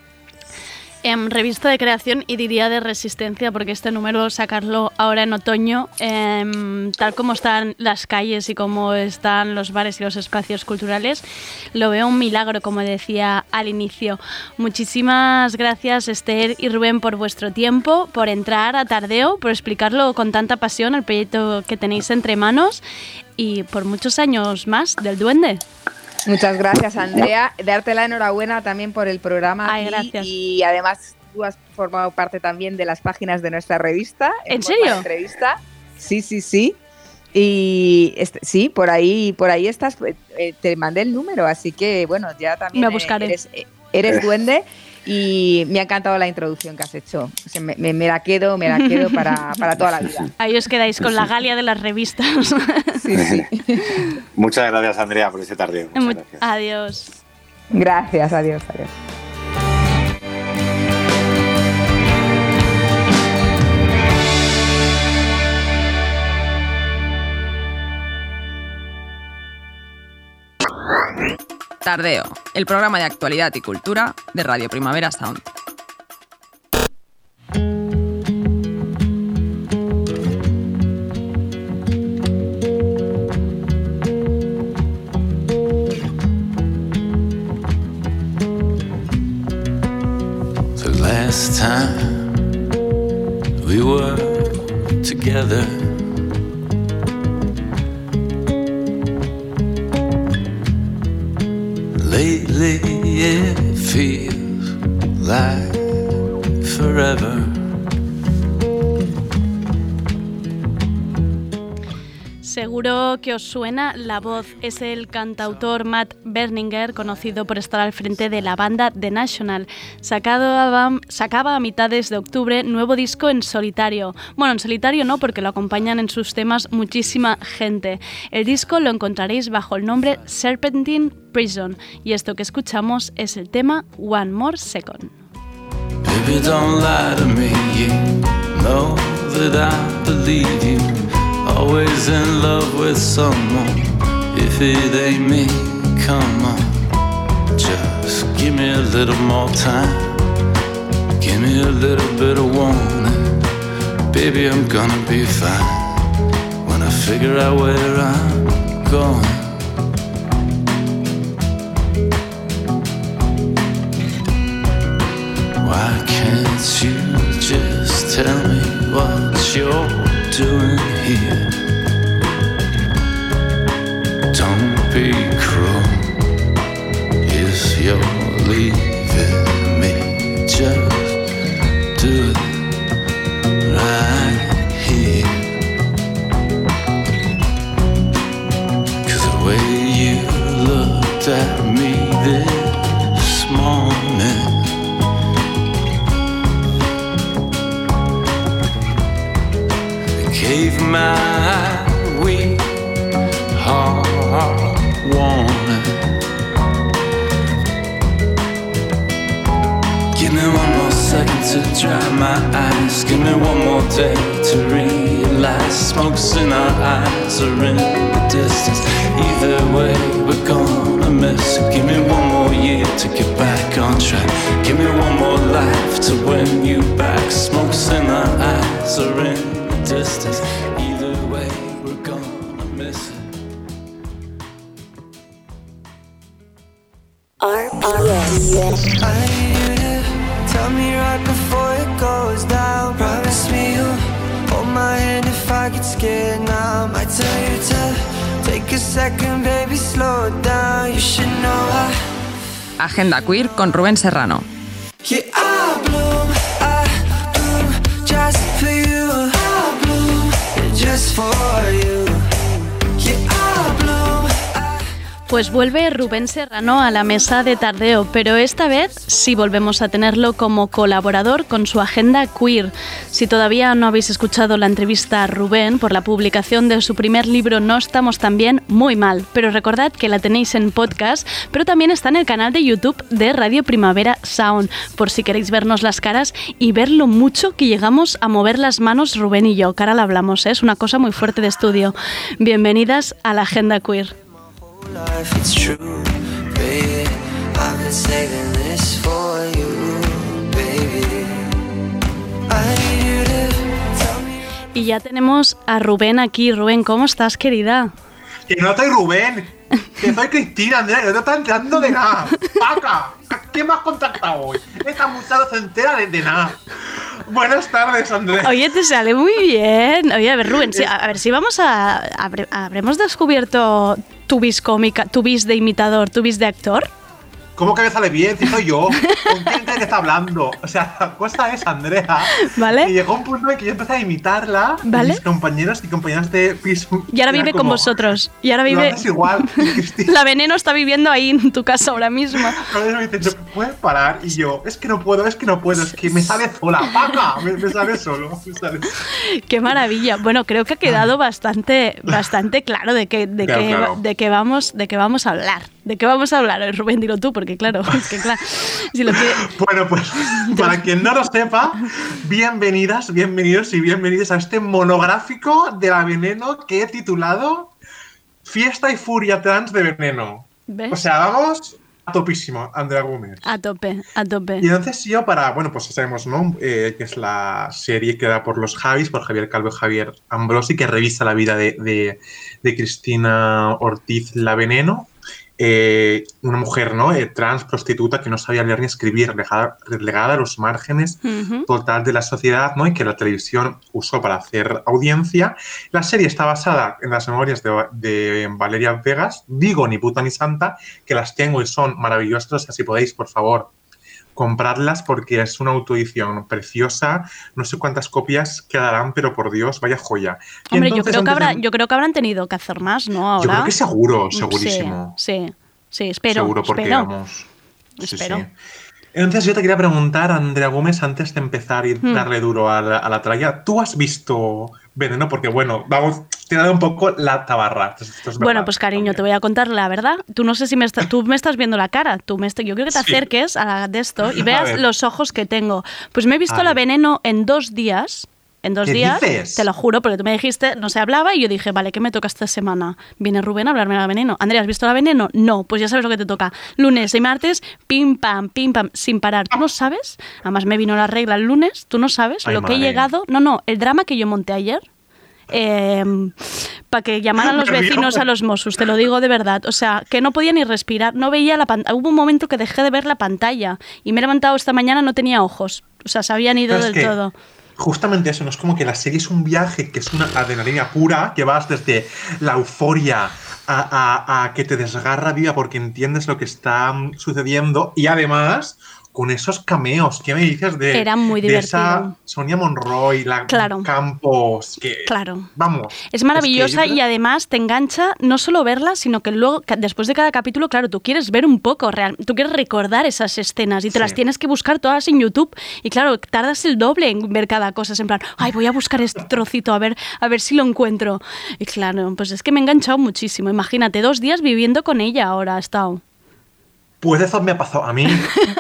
B: En revista de creación y diría de resistencia, porque este número sacarlo ahora en otoño, em, tal como están las calles y como están los bares y los espacios culturales, lo veo un milagro, como decía al inicio. Muchísimas gracias Esther y Rubén por vuestro tiempo, por entrar a Tardeo, por explicarlo con tanta pasión el proyecto que tenéis entre manos y por muchos años más del Duende.
G: Muchas gracias, Andrea. Darte la enhorabuena también por el programa.
B: Ay, gracias.
G: Y, además tú has formado parte también de las páginas de nuestra revista.
B: ¿En serio?
G: Entrevista. Sí, sí, sí. Y este, sí, por ahí, por ahí estás. eh, te mandé el número, así que bueno, ya también
B: Me
G: eh,
B: buscaré.
G: eres, eh, eres duende. [LAUGHS] Y me ha encantado la introducción que has hecho. O sea, me, me- me la quedo, me la quedo para, [LAUGHS] para toda la vida.
B: Ahí os quedáis con la galia de las revistas. [LAUGHS]
G: Sí, sí. [LAUGHS]
H: Muchas gracias, Andrea, por ese tardeo. Muchas
B: Mu-
H: gracias.
B: Adiós.
G: Gracias, adiós, adiós.
C: Tardeo, el programa de actualidad y cultura de Radio Primavera Sound.
I: Last time we were together,
B: Seguro que os suena la voz. Es el cantautor Matt Berninger, conocido por estar al frente de la banda The National. Sacado a- sacaba a mitades de octubre nuevo disco en solitario. Bueno, en solitario no, porque lo acompañan en sus temas muchísima gente. El disco lo encontraréis bajo el nombre Serpentine Prison. Y esto que escuchamos es el tema One More Second.
I: Don't lie to me. You know that I believe you. Always in love with someone. If it ain't me, come on. Just give me a little more time. Give me a little bit of warning. Baby, I'm gonna be fine when I figure out where I'm going. Why can't you just tell me what you're doing if you're
C: Agenda Queer con Rubén Serrano.
E: Yeah, I bloom.
B: Pues vuelve Rubén Serrano a la mesa de tardeo, pero esta vez sí volvemos a tenerlo como colaborador con su agenda queer. Si todavía no habéis escuchado la entrevista a Rubén por la publicación de su primer libro No estamos tan bien, muy mal, pero recordad que la tenéis en podcast, pero también está en el canal de YouTube de Radio Primavera Sound, por si queréis vernos las caras y ver lo mucho que llegamos a mover las manos Rubén y yo, ahora la hablamos, ¿eh? es una cosa muy fuerte de estudio. Bienvenidas a la agenda queer. Y ya tenemos a Rubén aquí. Rubén, ¿cómo estás, querida?
J: Que no soy Rubén, que soy Cristina, Andrea, que no está enterando de nada. ¡Paca! ¿Qué me has contactado hoy? Esta muchacha se entera de, de nada. Buenas tardes, Andrea.
B: Oye, te sale muy bien. Oye, a ver, Rubén, si- a, a ver si vamos a. habre- ¿Habremos descubierto tu bis cómica, tu bis de imitador, tu bis de actor?
J: ¿Cómo que me sale bien? Si soy yo. ¿Con quién cree que está hablando? O sea, la cosa es, Andrea.
B: ¿Vale?
J: Y llegó un punto en que yo empecé a imitarla. y
B: ¿Vale?
J: Mis compañeros y compañeras de piso.
B: Y ahora vive con vosotros. Y ahora
J: Lo
B: vive.
J: haces igual. [LAUGHS]
B: La veneno está viviendo ahí en tu casa ahora mismo.
J: Me dicen, "¿No ¿puedes parar? Y yo, es que no puedo, es que no puedo, es que me sale sola, paga, me, me sale solo. me sale- [LAUGHS]
B: Qué maravilla. Bueno, creo que ha quedado bastante, bastante claro de que, de
J: Claro,
B: que,
J: claro.
B: de que vamos, de que vamos a hablar. ¿De qué vamos a hablar? Eh, Rubén, dilo tú, porque claro, [LAUGHS] es que claro, si lo que, [LAUGHS]
J: Bueno, pues [LAUGHS] para quien no lo sepa, bienvenidas, bienvenidos y bienvenidos a este monográfico de la veneno que he titulado Fiesta y Furia Trans de Veneno.
B: ¿ves?
J: O sea, vamos a topísimo, Andrea Gómez.
B: a tope, a tope.
J: Y entonces yo para, bueno, pues ya sabemos, ¿no? Eh, que es la serie que da por los Javis, por Javier Calvo y Javier Ambrosi, que revisa la vida de, de- de Cristina Ortiz La Veneno, eh, una mujer, ¿no? Eh, trans, prostituta, que no sabía leer ni escribir, relegada, relegada a los márgenes total de la sociedad, ¿no? Y que la televisión usó para hacer audiencia. La serie está basada en las memorias de, de Valeria Vegas, digo ni puta ni santa, que las tengo y son maravillosas, si podéis, por favor, comprarlas porque es una autoedición preciosa, no sé cuántas copias quedarán, pero por Dios, vaya joya. Y
B: Hombre, yo creo, que habrá,
J: de-
B: yo creo que habrán tenido que hacer más, ¿no? Ahora.
J: yo creo que seguro, segurísimo.
B: Sí, sí, espero.
J: Seguro, porque
B: espero.
J: vamos. sí,
B: Espero.
J: sí. Entonces yo te quería preguntar, Andrea Gómez, antes de empezar y
B: Hmm.
J: darle duro a la, a la tralla, ¿tú has visto Veneno? Porque bueno, vamos, dado un poco la tabarra. Esto es-
B: Bueno, pues cariño, te voy a contar la verdad. Tú no sé si me está- tú me estás viendo la cara. Tú me yo creo que te
J: Sí.
B: acerques a la de esto y [LAUGHS] veas los ojos que tengo. Pues me he visto
J: A
B: la
J: ver.
B: veneno en dos días. En dos
J: ¿Qué
B: días,
J: dices?
B: te lo juro, porque tú me dijiste, no se hablaba, y yo dije, vale, ¿qué me toca esta semana? Viene Rubén a hablarme de la veneno. Andrea, ¿has visto la veneno? No, pues ya sabes lo que te toca. Lunes y martes, pim pam, pim pam, sin parar. ¿Tú no sabes? Además me vino la regla el lunes, ¿tú no sabes
J: Ay,
B: lo que he llegado? No, no, el drama que yo monté ayer. para que llamaran [LAUGHS] los vecinos a los Mossos, te lo digo de verdad. O sea, que no podía ni respirar, no veía la pantalla. Hubo un momento que dejé de ver la pantalla y me he levantado esta mañana, no tenía ojos. O sea, se habían ido del
J: que
B: todo.
J: Justamente eso, no es como que la serie es un viaje que es una adrenalina pura, que vas desde la euforia a, a- a que te desgarra viva porque entiendes lo que está mm, sucediendo y además con esos cameos, ¿qué me dices de,
B: Era muy
J: de esa. Sonia Monroy, la
B: Claro.
J: Campos, que
B: Claro.
J: vamos.
B: Es maravillosa
J: que
B: y además te engancha no solo verla, sino que luego, después de cada capítulo, claro, tú quieres ver un poco, real, tú quieres recordar esas escenas y te
J: Sí.
B: las tienes que buscar todas en YouTube. Y claro, tardas el doble en ver cada cosa. Es en plan, ay, voy a buscar este trocito a ver, a ver si lo encuentro. Y claro, pues es que me he enganchado muchísimo. Imagínate, dos días viviendo con ella ahora ha estado.
J: Pues eso me ha pasado a mí,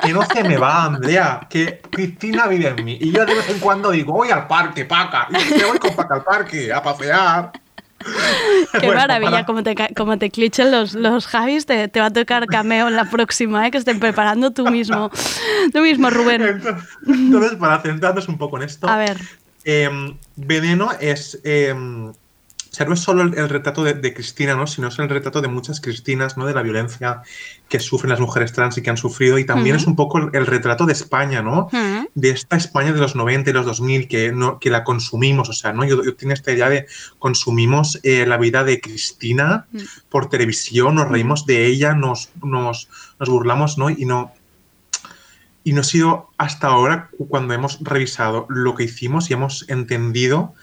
J: que no se me va, Andrea, que Cristina vive en mí. Y yo de vez en cuando digo, voy al parque, Paca, y me voy con Paca al parque a pasear.
B: Qué
J: Bueno,
B: maravilla,
J: para-
B: como te, como te clichen los, los Javis, te, te va a tocar cameo en la próxima, ¿eh? que estén preparando tú mismo. Tú mismo, Rubén.
J: Entonces, entonces, para centrarnos un poco en esto,
B: A ver.
J: em, Veneno es. em, o sea, no es solo el, el retrato de, de Cristina, ¿no? sino es el retrato de muchas Cristinas, ¿no? de la violencia que sufren las mujeres trans y que han sufrido, y también
B: Ujú.
J: es un poco el, el retrato de España, ¿no?
B: Mm.
J: de esta España de los 90 y los 2000 que, no, que la consumimos, o sea, ¿no? yo, yo tengo esta idea de consumimos eh, la vida de Cristina
B: Mm.
J: por televisión, nos reímos de ella, nos, nos, nos burlamos, ¿no? Y no... Y no ha sido hasta ahora cu- cuando hemos revisado lo que hicimos y hemos entendido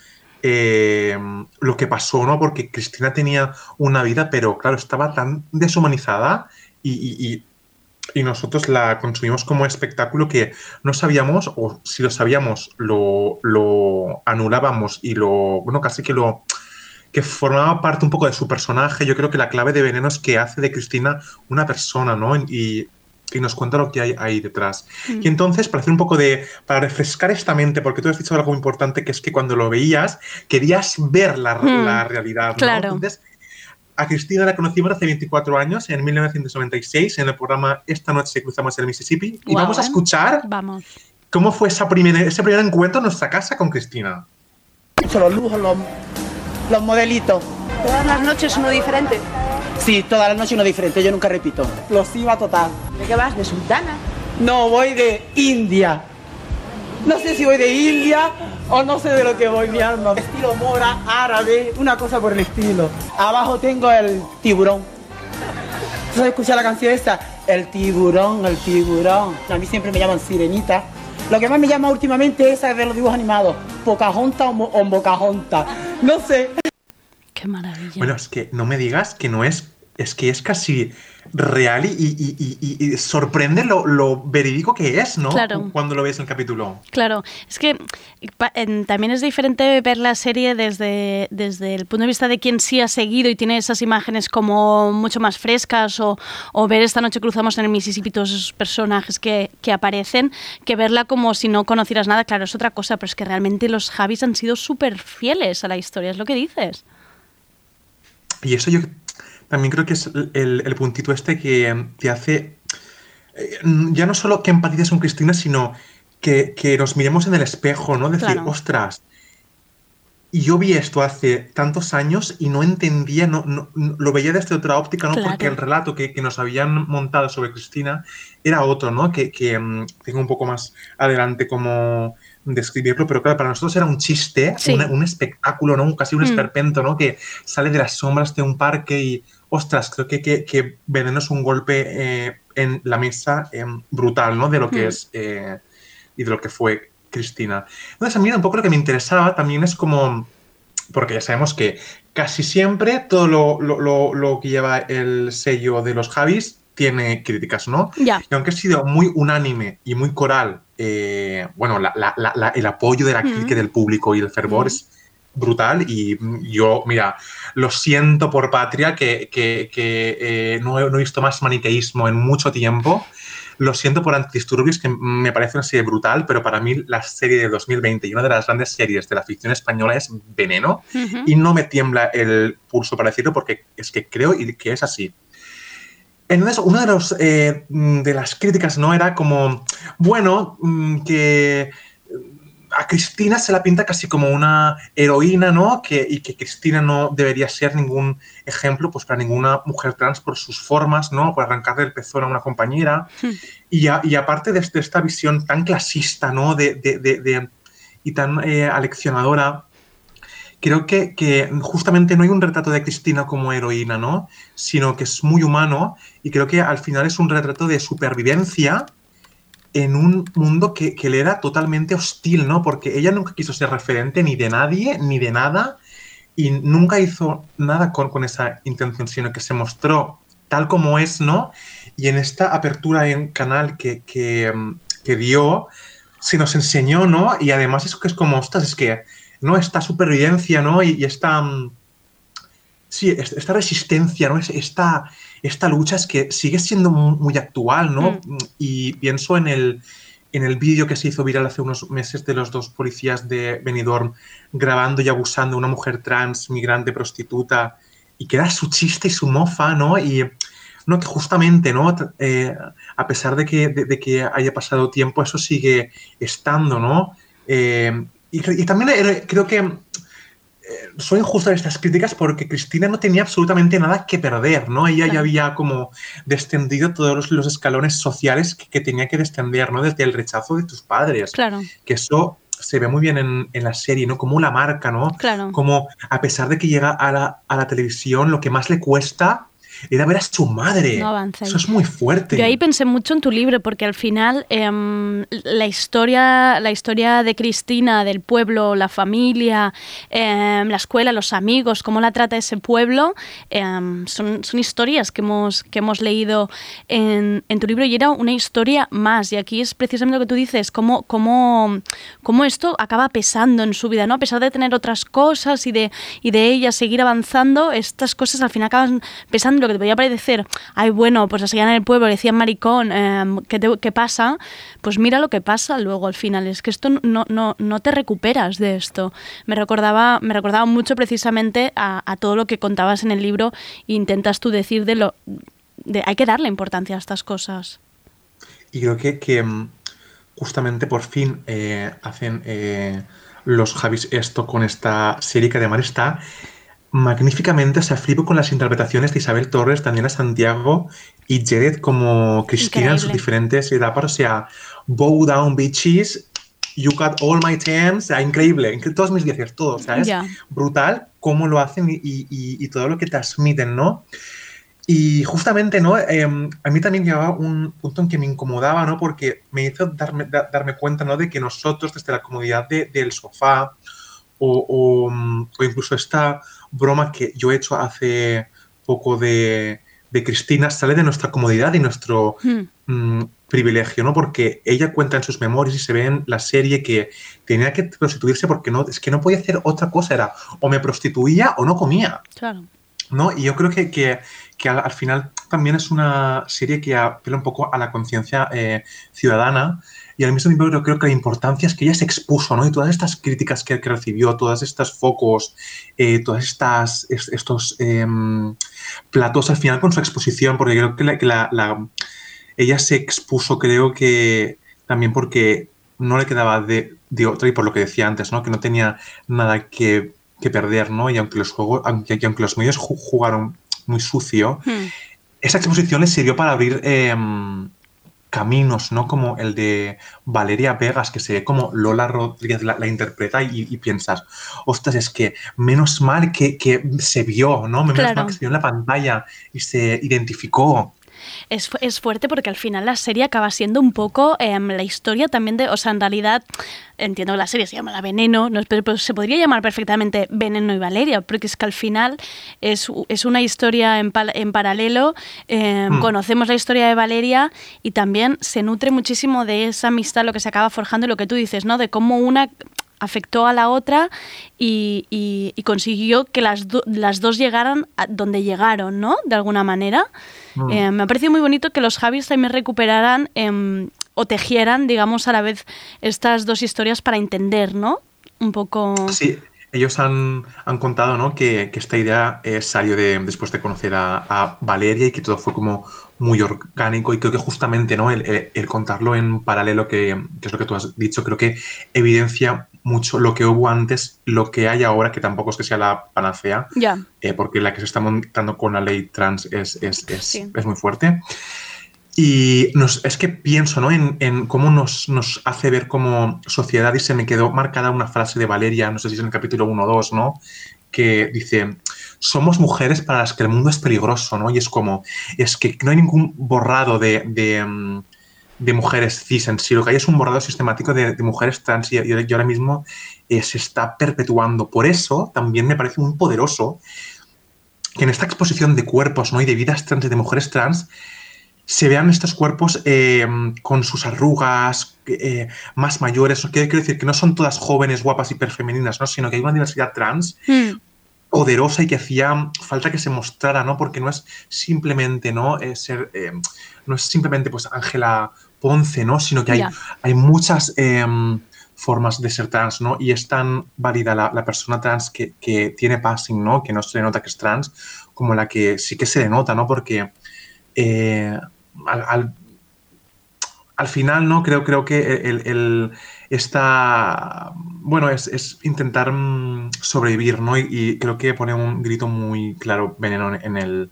J: eh, lo que pasó, ¿no? Porque Cristina tenía una vida, pero claro, estaba tan deshumanizada y, y- nosotros la consumimos como espectáculo que no sabíamos, o si lo sabíamos, lo, lo anulábamos y lo, bueno, casi que lo, que formaba parte un poco de su personaje. Yo creo que la clave de Veneno es que hace de Cristina una persona, ¿no? Y, y nos cuenta lo que hay ahí detrás.
B: Mm.
J: Y entonces, para hacer un poco de, para refrescar esta mente, porque tú has dicho algo importante, que es que cuando lo veías, querías ver la,
B: Mm,
J: la realidad, ¿no?
B: claro.
J: Entonces, a Cristina la conocimos hace 24 años, en 1996, en el programa Esta noche cruzamos el Mississippi. y
B: Guau,
J: vamos a
B: ¿eh?
J: escuchar
B: Vamos.
J: cómo fue esa primera, ese primer encuentro en nuestra casa con Cristina.
K: los lujos, los, los modelitos.
L: Todas las noches uno diferente.
K: Sí, toda la noche uno diferente, yo nunca repito. Los iba total.
L: ¿De qué vas? ¿De sultana?
K: No, voy de India. No sé si voy de India o no sé de lo que voy, mi alma. Estilo mora, árabe, una cosa por el estilo. Abajo tengo el tiburón. ¿Tú sabes escuchar la canción esta? El tiburón, el tiburón. A mí siempre me llaman sirenita. Lo que más me llama últimamente es ver los dibujos animados. Pocahontas o, o. No sé.
B: Qué maravilla.
J: Bueno, es que no me digas que no es. Es que es casi real y, y- y- sorprende lo, lo verídico que es, ¿no?
B: Claro.
J: Cuando lo ves en el capítulo.
B: Claro, es que en- también es diferente ver la serie desde, desde el punto de vista de quien sí ha seguido y tiene esas imágenes como mucho más frescas o, o ver esta noche cruzamos en el Mississippi todos esos personajes que, que aparecen, que verla como si no conocieras nada, claro, es otra cosa, pero es que realmente los Javis han sido súper fieles a la historia, es lo que dices.
J: Y eso yo también creo que es el, puntito este que te hace. eh, Ya no solo que empatices con Cristina, sino que, que nos miremos en el espejo, ¿no? Decir,
B: Claro.
J: ostras, y yo vi esto hace tantos años y no entendía, no, no- no- lo veía desde otra óptica, ¿no?
B: Claro.
J: Porque el relato que, que nos habían montado sobre Cristina era otro, ¿no? Que, que, mm, tengo un poco más adelante como describirlo, pero claro, para nosotros era un chiste,
B: Sí.
J: un, un espectáculo, ¿no? Casi un
B: Mm.
J: esperpento, ¿no? Que sale de las sombras de un parque y, ostras, creo que, que, que Veneno es un golpe eh, en la mesa em, brutal, ¿no? De lo que
B: Mm.
J: es eh, y de lo que fue Cristina. Entonces, a mí un poco lo que me interesaba también es como, porque ya sabemos que casi siempre todo lo, lo- lo- lo que lleva el sello de los Javis tiene críticas, ¿no? Y aunque ha sido muy unánime y muy coral, eh, bueno, la- la- la- el apoyo de la
B: Mm.
J: crítica del público y el fervor es brutal y mm, yo, mira, lo siento por Patria que, que- que, eh, no, he, no he visto más maniqueísmo en mucho tiempo. Lo siento por Antidisturbios, que me parece una serie brutal, pero para mí la serie de 2020 y una de las grandes series de la ficción española es Veneno
B: Ujú.
J: y no me tiembla el pulso para decirlo porque es que creo que es así. Entonces, una de, los, eh, mm, de las críticas no era como, bueno, mm, que a Cristina se la pinta casi como una heroína, ¿no? Que, y que Cristina no debería ser ningún ejemplo pues, para ninguna mujer trans por sus formas, ¿no? Por arrancarle el pezón a una compañera. Y, a- y aparte de, de esta visión tan clasista, ¿no? De, de- de- de- y tan eh, aleccionadora, creo que, que justamente no hay un retrato de Cristina como heroína, ¿no? Sino que es muy humano y creo que al final es un retrato de supervivencia en un mundo que, que le era totalmente hostil, ¿no? Porque ella nunca quiso ser referente ni de nadie, ni de nada, y nunca hizo nada con, con esa intención, sino que se mostró tal como es, ¿no? Y en esta apertura en canal que, que, que dio, se nos enseñó, ¿no? Y además es que es como, ostras, es que, ¿no? Esta supervivencia, ¿no? Y, y esta... mm, Sí, es- esta resistencia, ¿no? Es- Esta, esta lucha es que sigue siendo mu- muy actual, ¿no? Y pienso en el, en el vídeo que se hizo viral hace unos meses de los dos policías de Benidorm grabando y abusando a una mujer trans, migrante, prostituta, y que era su chiste y su mofa, ¿no? Y no, que justamente, ¿no? Eh, a pesar de que, de, de que haya pasado tiempo, eso sigue estando, ¿no? Eh, y, también eh, creo que son injustas estas críticas porque Cristina no tenía absolutamente nada que perder, ¿no? Ella ya
B: Claro.
J: había como descendido todos los, los escalones sociales que, que tenía que descender, ¿no? Desde el rechazo de tus padres.
B: Claro.
J: Que eso se ve muy bien en, en la serie, ¿no? Como la marca, ¿no?
B: Claro.
J: Como a pesar de que llega a la, a la televisión, lo que más le cuesta era ver a su madre.
B: No avanza.
J: Eso es muy fuerte.
B: Yo ahí pensé mucho en tu libro, porque al final em, la, historia, la historia de Cristina, del pueblo, la familia, em, la escuela, los amigos, cómo la trata ese pueblo, em, son, son historias que hemos, que hemos leído en, en tu libro y era una historia más. Y aquí es precisamente lo que tú dices, cómo, cómo, cómo esto acaba pesando en su vida, ¿no? A pesar de tener otras cosas y de, y de ella seguir avanzando, estas cosas al final acaban pesando que te podía parecer, ay, bueno, pues así en el pueblo decían maricón, em, ¿qué, qué pasa? Pues mira lo que pasa luego al final, es que esto no, no, no te recuperas de esto. Me recordaba, me recordaba mucho precisamente a, todo lo que contabas en el libro e intentas tú decir de lo... Hay que darle importancia a estas cosas.
J: Y creo que, que, mm, justamente por fin eh, hacen eh, los Javis esto con esta serie que además está magníficamente, o sea, flipo con las interpretaciones de Isabel Torres, Daniela Santiago y Jared como Cristina en sus
B: Increíble.
J: diferentes etapas, o sea, Bow Down Bitches, You got all my temps, o sea, increíble, incre- todos mis diez, todo, o sea, es brutal cómo lo hacen y, y- y- y todo lo que transmiten, ¿no? Y justamente, ¿no? Eh, a mí también llegaba un punto en que me incomodaba, ¿no? Porque me hizo darme, da- darme cuenta, ¿no? De que nosotros, desde la comodidad de- del sofá, o, o, mm, o incluso esta broma que yo he hecho hace poco de, de Cristina, sale de nuestra comodidad y nuestro
B: Hmm.
J: mm, privilegio, ¿no? Porque ella cuenta en sus memorias y se ve en la serie que tenía que prostituirse porque no, es que no podía hacer otra cosa, era o me prostituía o no comía.
B: Claro.
J: ¿no? Y yo creo que, que, que al, al final también es una serie que apela un poco a la conciencia eh, ciudadana y al mismo tiempo creo, creo que la importancia es que ella se expuso, ¿no? Y todas estas críticas que, que recibió, todas estas focos, eh, todas estas es- estos em, platos al final con su exposición, porque creo que, la, que la- la- ella se expuso, creo que también porque no le quedaba de, de otra y por lo que decía antes, ¿no? Que no tenía nada que, que perder, ¿no? Y aunque los juegos, aunque, aunque los medios ju- jugaron muy sucio,
B: Hmm.
J: esa exposición le sirvió para abrir em, caminos, ¿no? Como el de Valeria Vegas, que se ve como Lola Rodríguez la, la interpreta y, y piensas, ostras, es que menos mal que, que se vio, ¿no? Menos
B: Claro.
J: mal que se vio en la pantalla y se identificó.
B: Es, es fuerte porque al final la serie acaba siendo un poco em, la historia también de, o sea, en realidad entiendo que la serie se llama La Veneno, ¿no? pero, pero se podría llamar perfectamente Veneno y Valeria, porque es que al final es, es una historia en, en paralelo, em,
M: Mm.
B: conocemos la historia de Valeria y también se nutre muchísimo de esa amistad, lo que se acaba forjando y lo que tú dices, ¿no? De cómo una afectó a la otra y, y- y consiguió que las, do- las dos llegaran a donde llegaron, ¿no? De alguna manera.
J: Mm.
B: Eh, me ha parecido muy bonito que los Javis también recuperaran em, o tejieran, digamos, a la vez estas dos historias para entender, ¿no? Un poco...
J: Sí, ellos han, han contado ¿no? que, que esta idea eh, salió de, después de conocer a, a Valeria y que todo fue como muy orgánico y creo que justamente ¿no? el, el- el contarlo en paralelo, que, que es lo que tú has dicho, creo que evidencia mucho lo que hubo antes, lo que hay ahora, que tampoco es que sea la panacea, eh, porque la que se está montando con la ley trans es, es, es,
B: Sí.
J: es muy fuerte. Y nos, es que pienso ¿no? en, en cómo nos, nos hace ver como sociedad y se me quedó marcada una frase de Valeria, no sé si es en el capítulo 1 o 2, ¿no? que dice, somos mujeres para las que el mundo es peligroso, ¿no? Y es como, es que no hay ningún borrado de, de, mm, de mujeres cis en sí, lo que hay es un borrado sistemático de, de mujeres trans y, y ahora mismo eh, se está perpetuando. Por eso también me parece muy poderoso que en esta exposición de cuerpos ¿no? y de vidas trans y de mujeres trans se vean estos cuerpos eh, con sus arrugas eh, más mayores. Quiero, decir que no son todas jóvenes, guapas, hiperfemeninas, ¿no? sino que hay una diversidad trans
B: Hmm.
J: poderosa y que hacía falta que se mostrara, ¿no? Porque no es simplemente, ¿no? Eh, ser, eh, no es simplemente, pues, Ángela Ponce, ¿no? Sino que hay, hay muchas em, formas de ser trans, ¿no? Y es tan válida la, la persona trans que, que tiene passing, ¿no? Que no se le nota que es trans, como la que sí que se le nota, ¿no? Porque eh, al, al- al final, ¿no? Creo, creo que el, el- esta. Bueno, es, es intentar mm, sobrevivir, ¿no? Y, y creo que pone un grito muy claro veneno en el,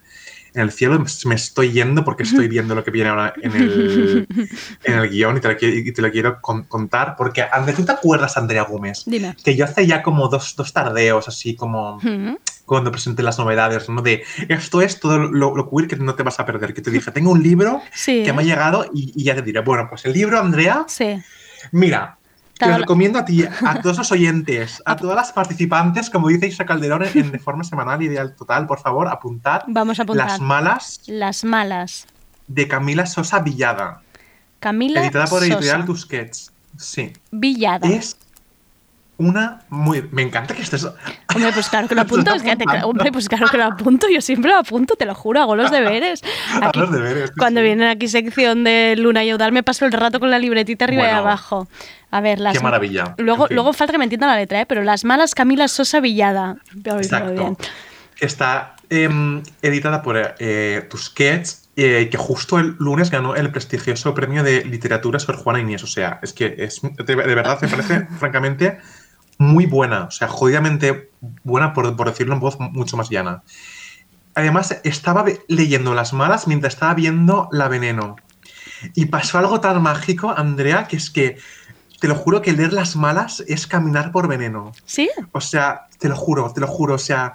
J: en el cielo. Me estoy yendo porque estoy viendo lo que viene ahora en el, [LAUGHS] en el guion y te lo, quiero- y te lo quiero con- contar. Porque, ¿tú te acuerdas, Andrea Gómez?
B: Dime.
J: Que yo hace ya como dos, dos tardeos, así como cuando presenté las novedades, ¿no? De esto es todo lo, lo queer que no te vas a perder. Que te dije, tengo un libro
B: Sí.
J: que me ha llegado y, y ya te diré. Bueno, pues el libro, Andrea,
B: Sí.
J: mira, te recomiendo a ti, a todos los oyentes, a [LAUGHS] todas las participantes, como dice Isa Calderón en, de forma semanal, ideal total, por favor, apuntad
B: Vamos a apuntar.
J: Las malas
B: Las malas.
J: de Camila Sosa Villada,
B: Camila
J: editada por Editorial. Tusquets. Sí,
B: Villada.
J: es una muy... Me encanta que estés...
B: Hombre, pues claro que lo apunto. es que te- hombre, pues claro que lo apunto. Yo siempre lo apunto, te lo juro, hago los deberes. [LAUGHS] Aquí-
J: los deberes.
B: Cuando viene aquí sección de Luna y Eudal, me paso el rato con la libretita arriba y abajo. A ver, las
J: Qué maravilla.
B: Luego,
J: En fin.
B: luego falta que me entienda la letra, ¿eh? pero las malas Camila Sosa Villada.
J: Exacto.
B: bien.
J: Está em, editada por eh, Tusquets, eh, que justo el lunes ganó el prestigioso premio de literatura Sor Juana Inés. O sea, es que es, de, de verdad me parece, [LAUGHS] francamente, muy buena. O sea, jodidamente buena, por, por decirlo en voz mucho más llana. Además, estaba leyendo Las Malas mientras estaba viendo La Veneno. Y pasó algo tan mágico, Andrea, que es que te lo juro que leer las malas es caminar por veneno.
B: ¿Sí?
J: O sea, te lo juro, te lo juro. O sea,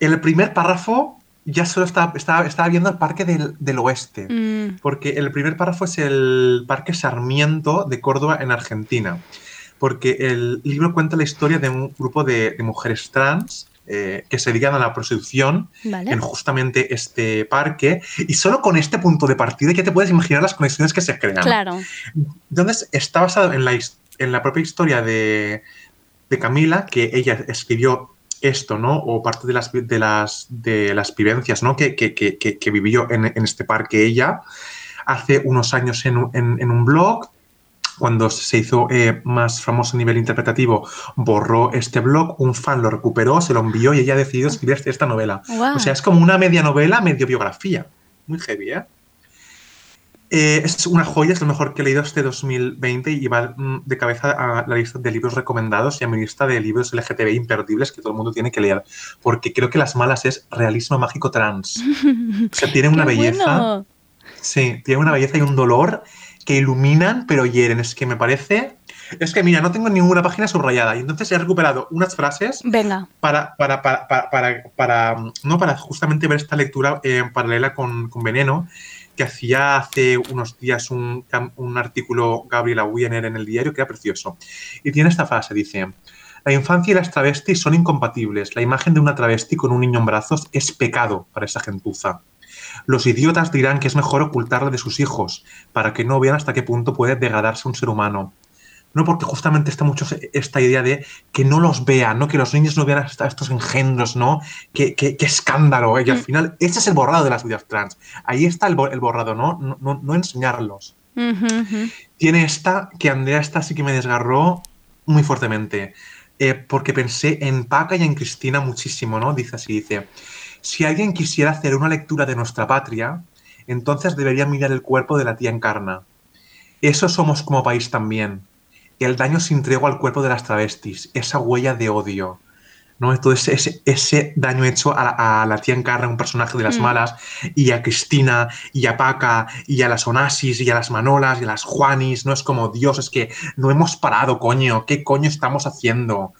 J: el primer párrafo ya solo estaba, estaba, estaba viendo el Parque del, del Oeste.
B: Mm,
J: Porque el primer párrafo es el Parque Sarmiento de Córdoba en Argentina. Porque el libro cuenta la historia de un grupo de, de mujeres trans eh, que se dedican a la prostitución
B: Vale.
J: en justamente este parque. Y solo con este punto de partida ya te puedes imaginar las conexiones que se crean.
B: Claro.
J: Entonces, está basado en la, en la propia historia de, de Camila, que ella escribió esto, ¿no? O parte de las, de las, de las vivencias, ¿no? Que, que- que- vivió en, en este parque ella hace unos años en- en un blog. Cuando se hizo eh, más famoso a nivel interpretativo, borró este blog, un fan lo recuperó, se lo envió y ella decidió escribir este- esta novela.
B: Guau.
J: O sea, es como una media novela, medio biografía. Muy heavy, ¿eh? Eh, es una joya, es lo mejor que he leído este 2020 y va mm, de cabeza a la lista de libros recomendados y a mi lista de libros LGTB imperdibles que todo el mundo tiene que leer. Porque creo que Las Malas es realismo mágico trans. O sea, tiene una [LAUGHS]
B: Qué
J: belleza.
B: bueno.
J: Sí, tiene una belleza y un dolor que iluminan pero hieren. Es que me parece. Es que mira, no tengo ninguna página subrayada y entonces he recuperado unas frases
B: Venga.
J: para, para, para, para, para, no, para justamente ver esta lectura eh, paralela con, con Veneno, que hacía hace unos días un, un artículo Gabriela Wiener en el diario que era precioso. Y tiene esta frase, dice, la infancia y las travestis son incompatibles. La imagen de una travesti con un niño en brazos es pecado para esa gentuza. Los idiotas dirán que es mejor ocultarla de sus hijos, para que no vean hasta qué punto puede degradarse un ser humano. No, porque justamente está mucho esta idea de que no los vean, ¿no? Que los niños no vean a estos engendros, ¿no? Qué, qué- qué escándalo. ¿eh? Y al final, ese es el borrado de las vidas trans. Ahí está el, bo- el borrado, ¿no? No, no- no enseñarlos. Tiene esta, que Andrea esta sí que me desgarró muy fuertemente. eh, porque pensé en Paca y en Cristina muchísimo, ¿no? Dice así, dice, si alguien quisiera hacer una lectura de nuestra patria, entonces debería mirar el cuerpo de la tía Encarna. Eso somos como país también. El daño sin tregua al cuerpo de las travestis, esa huella de odio. ¿no? Entonces, ese, ese daño hecho a, la- a la tía Encarna, un personaje de las
B: Mm.
J: malas, y a Cristina, y a Paca, y a las Onasis, y a las Manolas, y a las Juanis, no es como, Dios, es que no hemos parado, coño, ¿qué coño estamos haciendo?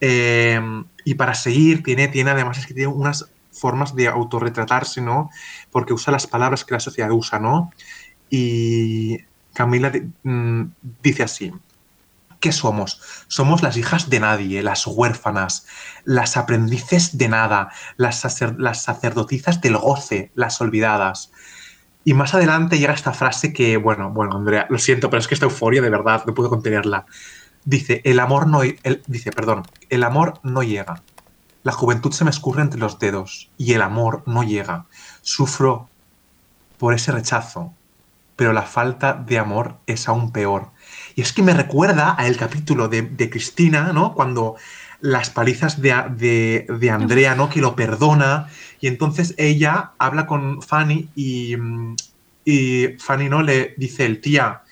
J: Eh, y para seguir, tiene, tiene además, es que tiene unas formas de autorretratarse, ¿no? Porque usa las palabras que la sociedad usa, ¿no? Y Camila mm, dice así, ¿qué somos? Somos las hijas de nadie, las huérfanas, las aprendices de nada, las, sacer- las sacerdotisas del goce, las olvidadas. Y más adelante llega esta frase que, bueno, bueno, Andrea, lo siento, pero es que esta euforia de verdad no puedo contenerla. Dice, el amor no, dice, perdón, el amor no llega. La juventud se me escurre entre los dedos y el amor no llega. Sufro por ese rechazo, pero la falta de amor es aún peor. Y es que me recuerda al capítulo de, de Cristina, ¿no? Cuando las palizas de, de- de Andrea, ¿no? Que lo perdona. Y entonces ella habla con Fanny y, mm, y Fanny, ¿no? Le dice el tía,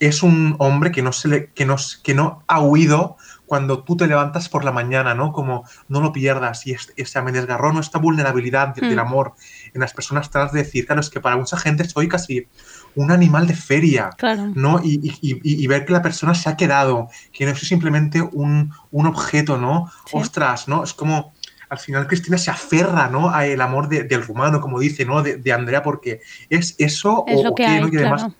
J: es un hombre que no, se le, que, no, que no ha huido cuando tú te levantas por la mañana, ¿no? Como no lo pierdas. Y es, esa me desgarró ¿no? esta vulnerabilidad de-
B: Mm.
J: del amor en las personas trans de decir, claro, es que para mucha gente soy casi un animal de feria.
B: Claro.
J: ¿no? Y, y- y- y ver que la persona se ha quedado, que no soy simplemente un, un objeto, ¿no?
B: Sí.
J: Ostras, ¿no? Es como, al final Cristina se aferra, ¿no? A el amor de- del rumano, como dice, ¿no? De, de Andrea, porque es eso
B: Es
J: o,
B: lo
J: o
B: que
J: qué,
B: hay,
J: ¿no? Y además
B: claro.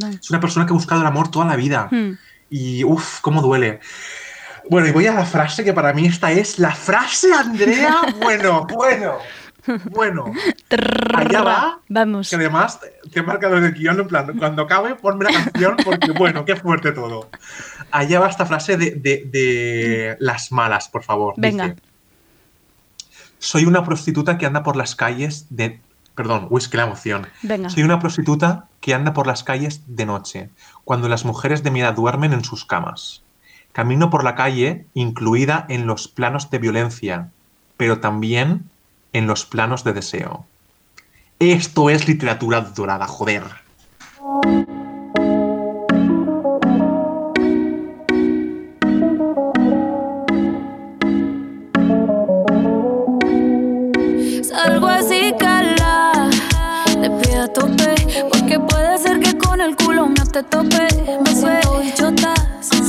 B: Claro.
J: es una persona que ha buscado el amor toda la vida.
B: Hmm.
J: Y uff, cómo duele. Bueno, y voy a la frase que para mí esta es la frase, Andrea. [LAUGHS] Bueno, bueno, bueno. Allá va.
B: Vamos.
J: Que además te he marcado en el guion, en plan, cuando acabe, ponme la canción porque, bueno, qué fuerte todo. Allá va esta frase de, de- de las malas, por favor.
B: Venga.
J: Dice, Soy una prostituta que anda por las calles de... Perdón, uy, es que la emoción.
B: Venga.
J: Soy una prostituta que anda por las calles de noche, cuando las mujeres de mi edad duermen en sus camas. Camino por la calle, incluida en los planos de violencia, pero también en los planos de deseo. Esto es literatura dorada, joder.
D: Salgo así, cala, le pido a tope, porque puede ser que con el culo me te tope. Me siento bichota sin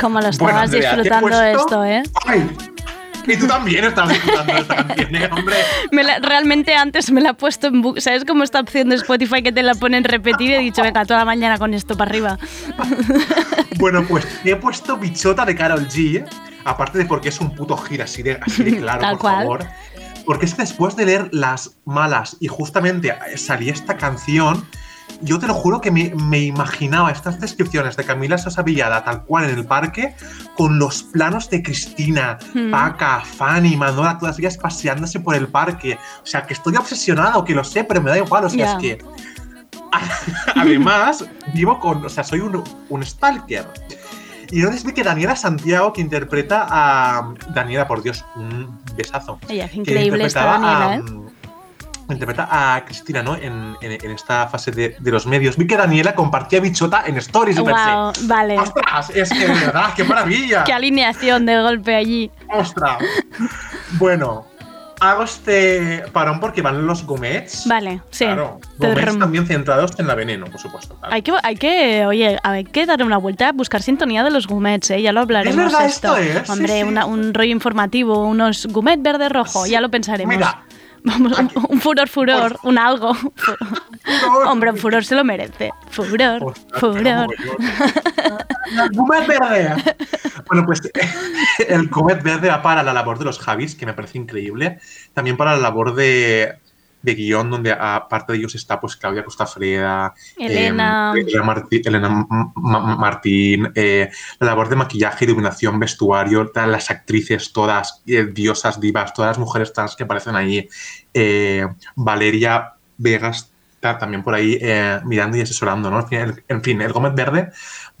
B: Como lo
J: Bueno,
B: estabas
J: Andrea,
B: disfrutando esto, ¿eh?
J: ¡Ay! Y tú también estabas disfrutando esta canción, ¿eh, hombre.
B: Me la- realmente antes me la he puesto en ¿Sabes cómo esta opción de Spotify que te la ponen repetir? He dicho, venga, toda la mañana con esto para arriba. [LAUGHS]
J: Bueno, pues me he puesto bichota de Carol G. Aparte de porque es un puto giro así de, así de claro,
B: Tal
J: por
B: cual.
J: favor. Porque es que después de leer las malas y justamente salía esta canción, yo te lo juro que me, me imaginaba estas descripciones de Camila Sosa Villada tal cual en el parque, con los planos de Cristina,
B: Mm.
J: Paca, Fanny, Mandola, todas ellas paseándose por el parque. O sea, que estoy obsesionado, que lo sé, pero me da igual. O sea, es que [LAUGHS] Además, vivo con. O sea, soy un, un stalker. Y entonces vi que Daniela Santiago, que interpreta a. Daniela, por Dios, un besazo.
B: Ella es
J: que
B: increíble esta Daniela, ¿eh?
J: a, Interpreta a Cristina, ¿no? En, en- en esta fase de, de los medios. Vi que Daniela compartía bichota en stories y pensé.
B: Wow, vale.
J: ¡Ostras! Es que de verdad, qué maravilla. [LAUGHS]
B: Qué alineación de golpe allí.
J: ¡Ostras! Bueno, hago este parón porque van los gomets.
B: Vale, sí.
J: Claro, gomets también centrados en la veneno, por supuesto. claro.
B: Hay que, hay que, oye, hay que darle una vuelta a buscar sintonía de los gumets, ¿eh? Ya lo hablaremos
J: Es verdad,
B: esto.
J: esto es, sí,
B: Hombre,
J: sí.
B: una- un rollo informativo, unos gumet verde-rojo, ya lo pensaremos.
J: Mira.
B: Vamos, un, un furor, furor, un algo. Hombre, un furor se lo merece. Furor, furor.
J: Comet verde. Bueno, pues [LAUGHS] el Comet verde va para la labor de los Javis, que me parece increíble. También para la labor de, de guion, donde aparte de ellos está pues Claudia Costafreda,
B: Elena.
J: eh, Elena, Martí- Martín, eh, la labor de maquillaje, iluminación, vestuario, todas las actrices, todas eh, diosas, divas, todas las mujeres trans que aparecen ahí. Eh, Valeria Vegas también por ahí eh, mirando y asesorando, ¿no? En fin, el, en fin, el Gómez Verde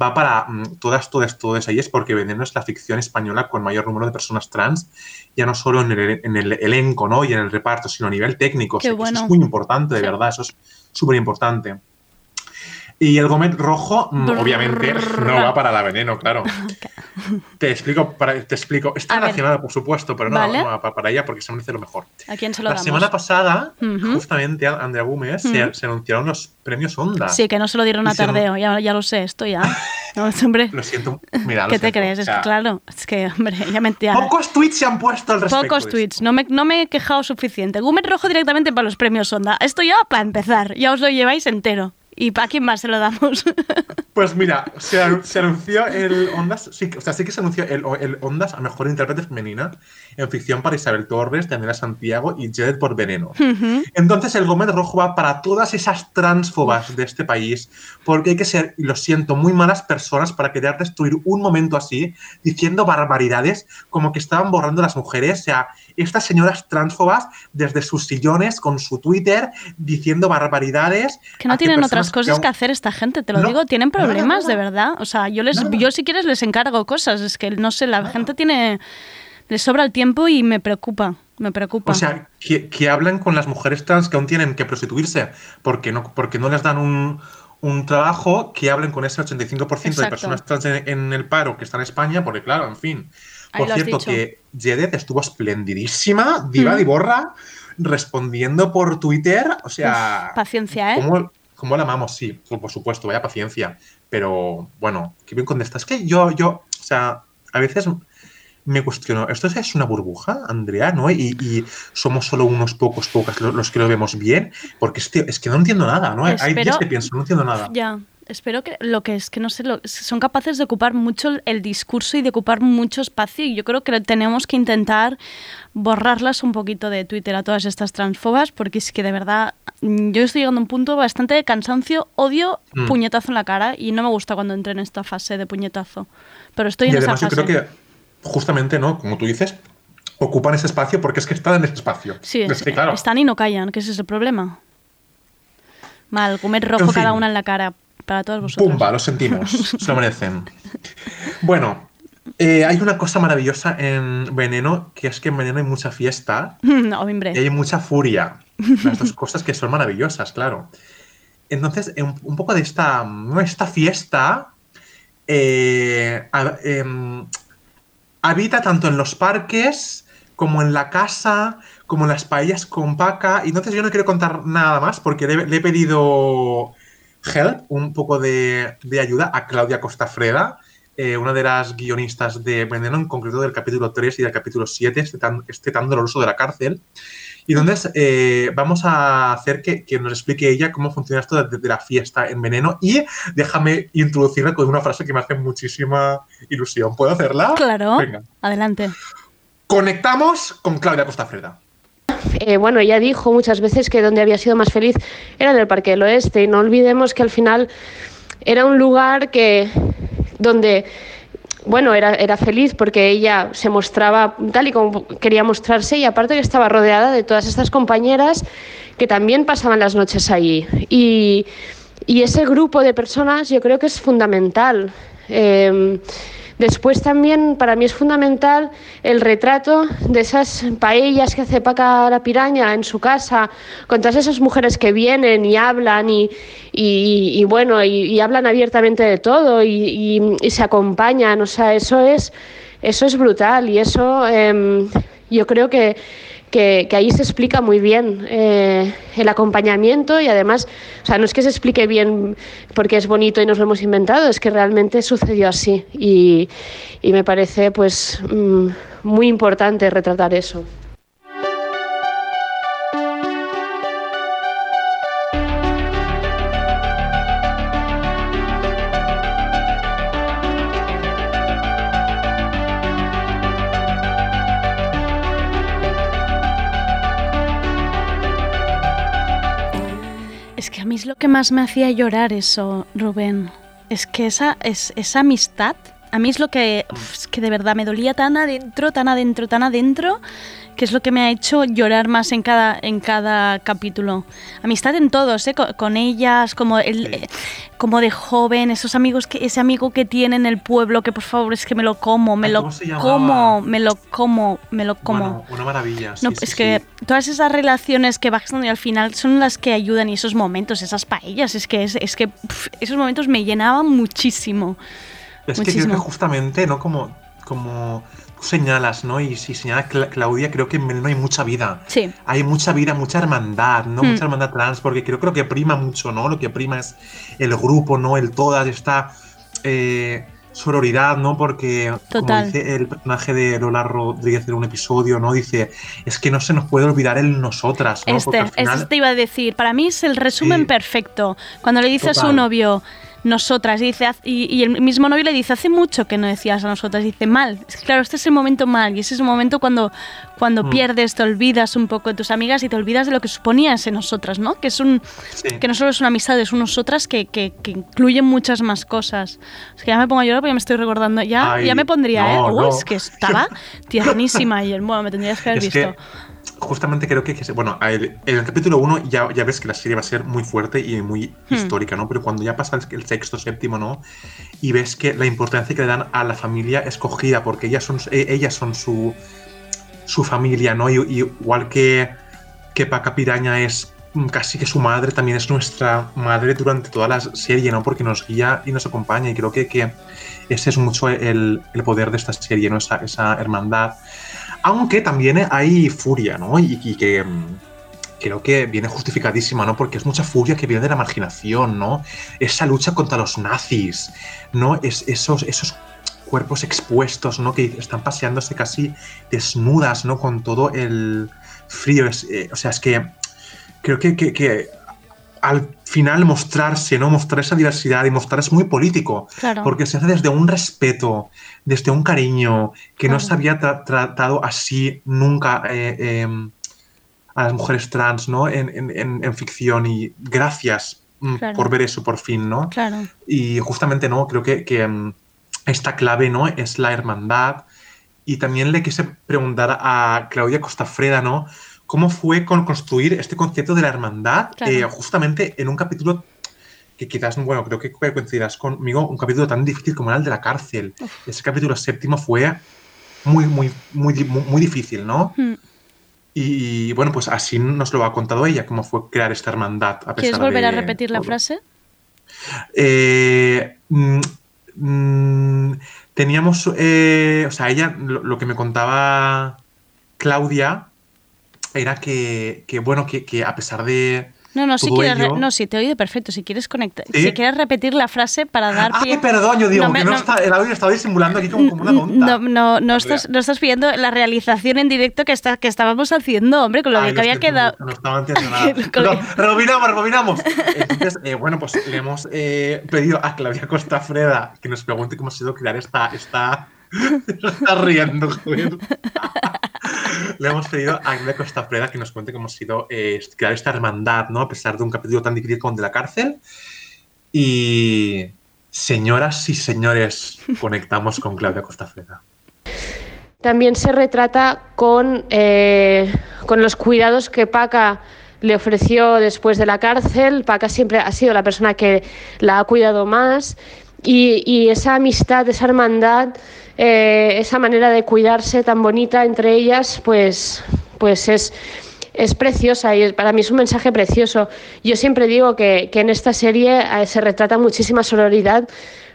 J: va para mm, todas, todas, todas ellas porque Veneno es la ficción española con mayor número de personas trans, ya no solo en el, en el elenco, ¿no? Y en el reparto, sino a nivel técnico.
B: Qué
J: O sea, que Eso es muy importante, de verdad, eso es súper importante. Y el Gómez rojo, mm, obviamente, no va para la veneno, claro. [LAUGHS] Te explico, para, te explico. Está
B: A ver.
J: relacionada, por supuesto, pero no,
B: Vale.
J: no para ella porque se merece lo mejor.
B: ¿A quién se lo
J: La
B: damos?
J: semana pasada, justamente, Andrea Gómez, se,
B: Ujú.
J: se anunciaron los premios Onda.
B: Sí, que no se lo dieron a tardeo, ya, ya lo sé, esto ya. No, hombre, [LAUGHS]
J: Lo siento. Mira, lo
B: ¿qué te crees?
J: O
B: Es que claro, es que, hombre, ya me ya-
J: Pocos tweets se han puesto al respecto.
B: Pocos tweets, no me, no me he quejado suficiente. Gumet rojo directamente para los premios Onda. Esto ya para empezar, ya os lo lleváis entero. ¿Y para quién más se lo damos? [LAUGHS]
J: Pues mira, se, anu- se anunció el Ondas, sí, o sea, sí que se anunció el, el Ondas a mejor intérprete femenina en ficción para Isabel Torres, Daniela Santiago y Jared por Veneno. Entonces el Gómez Rojo va para todas esas transfobas de este país, porque hay que ser, y lo siento, muy malas personas para querer destruir un momento así, diciendo barbaridades como que estaban borrando a las mujeres. O sea, estas señoras transfobas desde sus sillones con su Twitter diciendo barbaridades.
B: Que no tienen
J: personas
B: cosas que hacer esta gente, te lo
J: No,
B: digo, tienen problemas de verdad. O sea, yo les, yo si quieres les encargo cosas, es que no sé, la gente tiene, les sobra el tiempo y me preocupa, me preocupa.
J: O sea, que, que hablan con las mujeres trans que aún tienen que prostituirse porque no, porque no les dan un, un trabajo, que hablen con ese 85% de
B: Exacto.
J: personas trans en, en el paro que está en España, porque claro, en fin. Por cierto, que Jedet estuvo esplendidísima, diva
B: Mm.
J: y borra, respondiendo por Twitter. O sea,
B: Paciencia, ¿eh?
J: ¿cómo, cómo la amamos? Sí, por supuesto, vaya paciencia. Pero bueno, qué bien contesta. Es que yo, yo, o sea, a veces me cuestiono, ¿esto es una burbuja, Andrea? ¿no? Y, y somos solo unos pocos, pocas lo- los que lo vemos bien, porque es que, es que no entiendo nada, ¿no? Hay días que pienso, no entiendo nada.
B: Ya, espero que lo que es que no sé, lo- son capaces de ocupar mucho el- discurso y de ocupar mucho espacio y yo creo que tenemos que intentar borrarlas un poquito de Twitter a todas estas transfobas porque es que de verdad mm, yo estoy llegando a un punto bastante de cansancio, odio,
J: Mm.
B: puñetazo en la cara y no me gusta cuando entro en esta fase de puñetazo. Pero estoy
J: Y
B: en
J: además
B: esa
J: yo
B: fase.
J: creo que justamente, ¿no? Como tú dices, ocupan ese espacio porque es que están en ese espacio.
B: Sí,
J: es- que, claro.
B: están y no callan, que ese es el problema. Mal, comer rojo
J: En fin.
B: cada una en la cara. Para todos vosotros.
J: Pumba, lo sentimos, se lo merecen. Bueno, eh, hay una cosa maravillosa en Veneno, que es que en Veneno hay mucha fiesta [LAUGHS]
B: No, hombre.
J: y hay mucha furia. Las dos cosas que son maravillosas, claro. Entonces, un, poco de esta, esta fiesta eh, em, habita tanto en los parques como en la casa, como en las paellas con paca. Y entonces yo no quiero contar nada más porque le, le he pedido help, un poco de, de ayuda a Claudia Costafreda, eh, una de las guionistas de Veneno, en concreto del capítulo 3 y del capítulo 7, este tan, este tan doloroso de la cárcel. Y entonces eh, vamos a hacer que, que nos explique ella cómo funciona esto de, de la fiesta en Veneno. Y déjame introducirla con una frase que me hace muchísima ilusión. ¿Puedo hacerla?
B: Claro.
J: Venga.
B: Adelante.
J: Conectamos con Claudia Costafreda.
L: Eh, bueno, ella dijo muchas veces que donde había sido más feliz era en el Parque del Oeste. Y no olvidemos que al final era un lugar que donde bueno, era, era feliz porque ella se mostraba tal y como quería mostrarse y aparte que estaba rodeada de todas estas compañeras que también pasaban las noches allí. Y, y ese grupo de personas yo creo que es fundamental. Eh, Después también para mí es fundamental el retrato de esas paellas que hace Paca la Piraña en su casa, con todas esas mujeres que vienen y hablan y, y- bueno, y, hablan abiertamente de todo y se acompañan. O sea, eso es, eso es brutal y eso em, yo creo que, que, que ahí se explica muy bien eh, el acompañamiento y además, o sea, no es que se explique bien porque es bonito y nos lo hemos inventado, es que realmente sucedió así y, y me parece pues mm, muy importante retratar eso.
B: Que más me hacía llorar eso, Rubén. Es que esa, es, esa amistad, a mí es lo que, uf, es que de verdad me dolía tan adentro, tan adentro, tan adentro, que es lo que me ha hecho llorar más en cada, en cada capítulo. Amistad en todos, ¿eh? con, con ellas, como, el, eh, como de joven, esos amigos que, ese amigo que tiene en el pueblo, que por favor es que me lo como, me lo como, me lo como, me lo como.
J: Bueno, una maravilla. sí,
B: No,
J: sí,
B: es que todas esas relaciones que bajan y al final son las que ayudan y esos momentos, esas paellas, es que, es, es que esos momentos me llenaban muchísimo.
J: Es que creo que justamente, ¿no? Como, como tú señalas, ¿no? Y si señala Cla- Claudia, creo que en Veneno hay mucha vida.
B: Sí.
J: Hay mucha vida, mucha hermandad, ¿no?
B: Mm.
J: Mucha hermandad trans, porque creo, creo que prima mucho, ¿no? Lo que prima es el grupo, ¿no? El todas, esta eh, sororidad, ¿no? Porque,
B: Total.
J: como dice el personaje de Lola Rodríguez en un episodio, ¿no? Dice, es que no se nos puede olvidar el nosotras, ¿no?
B: Este,
J: final...
B: este te iba a decir, para mí es el resumen
J: Sí.
B: perfecto. Cuando le dice a su novio, nosotras, y, dice, y, y el mismo novio le dice, hace mucho que no decías a nosotras, dice, mal. Es que, claro, este es el momento mal, y ese es el momento cuando, cuando
J: Mm.
B: pierdes, te olvidas un poco de tus amigas y te olvidas de lo que suponía ese nosotras, ¿no? Que es un
J: Sí.
B: que no solo es una amistad, es un nosotras que, que, que incluye muchas más cosas. Es que ya me pongo a llorar porque ya me estoy recordando. Ya,
J: Ay,
B: ya me pondría,
J: no,
B: ¿eh? Uy,
J: no.
B: es que estaba [LAUGHS] tiernísima y el bueno, me tendrías que haber
J: Es
B: visto.
J: que justamente creo que, bueno, el- en el capítulo 1 ya, ya ves que la serie va a ser muy fuerte y muy
B: Hmm.
J: histórica, ¿no? Pero cuando ya pasa el, sexto, séptimo, ¿no? Y ves que la importancia que le dan a la familia escogida, porque ellas son, eh, ellas son su, su familia, ¿no? Y, igual que, que Paca Piraña es casi que su madre, también es nuestra madre durante toda la serie, ¿no? Porque nos guía y nos acompaña y creo que, que ese es mucho el, el poder de esta serie, ¿no? Esa, esa hermandad. Aunque también hay furia, ¿no? Y, que mm, creo que viene justificadísima, ¿no? Porque es mucha furia que viene de la marginación, ¿no? Esa lucha contra los nazis, ¿no? Es, esos, esos cuerpos expuestos, ¿no? Que están paseándose casi desnudas, ¿no? Con todo el frío. Eh, o sea, es que creo que, que- que al final mostrarse, ¿no? Mostrar esa diversidad y mostrar es muy político.
B: Claro.
J: Porque se hace desde un respeto, desde un cariño, que no
B: Claro.
J: se había tra- tratado así nunca eh, eh, a las mujeres trans, ¿no? En, en- en- en ficción. Y gracias mm,
B: Claro.
J: por ver eso por fin, ¿no? Y justamente, ¿no? Creo que, que, mm, esta clave, ¿no? Es la hermandad. Y también le quise preguntar a Claudia Costafreda, ¿no? ¿Cómo fue con construir este concepto de la hermandad
B: Claro.
J: eh, justamente en un capítulo que quizás, bueno, creo que coincidirás conmigo, un capítulo tan difícil como era el de la cárcel. Ese capítulo séptimo fue muy, muy, muy, muy, muy difícil, ¿no?
B: Hmm.
J: Y bueno, pues así nos lo ha contado ella, cómo fue crear esta hermandad. A
B: ¿Quieres volver a repetir la
J: todo.
B: frase?
J: Eh, mm, mm, teníamos, eh, o sea, ella, lo, lo que me contaba Claudia era que, que, bueno, que, que a pesar de
B: No, no, si quieres, re-
J: ello-
B: no, sí, te he oído perfecto. Si quieres conectar,
J: ¿Sí?
B: si quieres repetir la frase para dar pie.
J: Ay, perdón, yo digo
B: No me-
J: que no,
B: no-
J: está, el audio estaba disimulando aquí como, como una tonta.
B: No, no, no estás, no estás pidiendo la realización en directo que, está, que estábamos haciendo, hombre, con lo
J: Ay,
B: que había quedado.
J: No estaba entendiendo nada. [LAUGHS] Rebobinamos, rebobinamos. Entonces, eh, bueno, pues le hemos eh, pedido a Claudia Costa Freda que nos pregunte cómo ha sido crear esta. esta... [LAUGHS] Está riendo, joder. Le hemos pedido a Claudia Costa Freda que nos cuente cómo ha sido eh, crear esta hermandad, ¿no? A pesar de un capítulo tan difícil como el de la cárcel. Y. Señoras y señores, conectamos con Claudia Costa Freda.
L: También se retrata con, eh, con los cuidados que Paca le ofreció después de la cárcel. Paca siempre ha sido la persona que la ha cuidado más y, y esa amistad, esa hermandad, eh, esa manera de cuidarse tan bonita entre ellas, pues, pues es, es preciosa y para mí es un mensaje precioso. Yo siempre digo que, que en esta serie eh, se retrata muchísima sororidad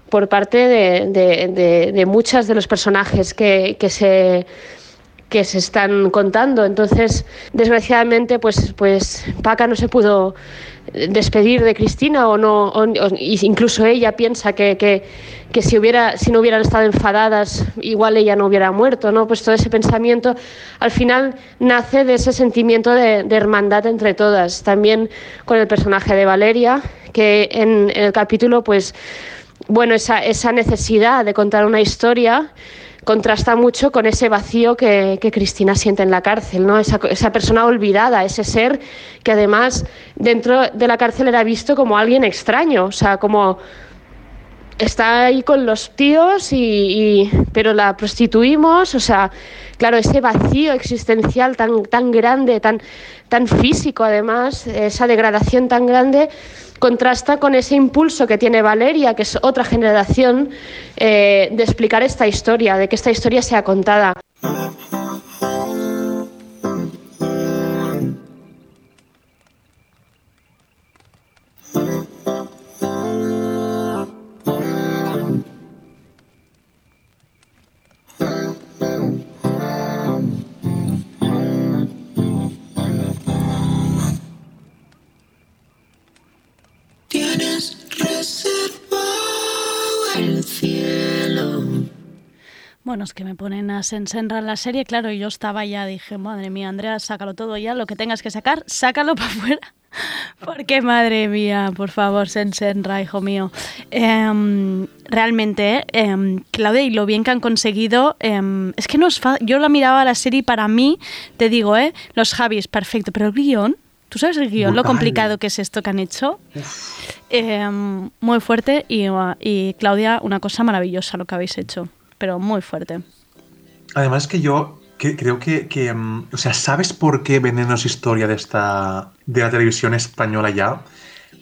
L: por parte de, de- de- de muchas de los personajes que, que se que se están contando. Entonces, desgraciadamente, pues, pues Paca no se pudo despedir de Cristina o no, o- incluso ella piensa que, que, que si hubiera, si no hubieran estado enfadadas, igual ella no hubiera muerto, ¿no? Pues todo ese pensamiento al final nace de ese sentimiento de, de hermandad entre todas. También con el personaje de Valeria, que en, en el capítulo, pues, bueno, esa, esa necesidad de contar una historia contrasta mucho con ese vacío que, que Cristina siente en la cárcel, ¿no? Esa, esa persona olvidada, ese ser que además dentro de la cárcel era visto como alguien extraño, o sea, como está ahí con los tíos y, pero la prostituimos, o sea, claro, ese vacío existencial tan, tan grande, tan, tan físico además, esa degradación tan grande, contrasta con ese impulso que tiene Valeria, que es otra generación, eh, de explicar esta historia, de que esta historia sea contada.
B: Bueno, es que me ponen a Sensenra en la serie, claro, y yo estaba ya, dije, madre mía, Andrea, sácalo todo ya, lo que tengas que sacar, sácalo [LAUGHS] para afuera. Porque, madre mía, por favor, Sensenra, hijo mío. Em, realmente, em, Claudia, y lo bien que han conseguido, em, es que no es fa- Yo la miraba la serie y para mí, te digo, ¿eh? Los Javis, perfecto, pero el guion, ¿tú sabes el guion, lo complicado que es esto que han hecho? Muy fuerte y, y Claudia, una cosa maravillosa lo que habéis hecho, pero muy fuerte.
J: Además que yo que- creo que, que, mm, o sea, ¿sabes por qué Veneno es historia de esta de la televisión española ya?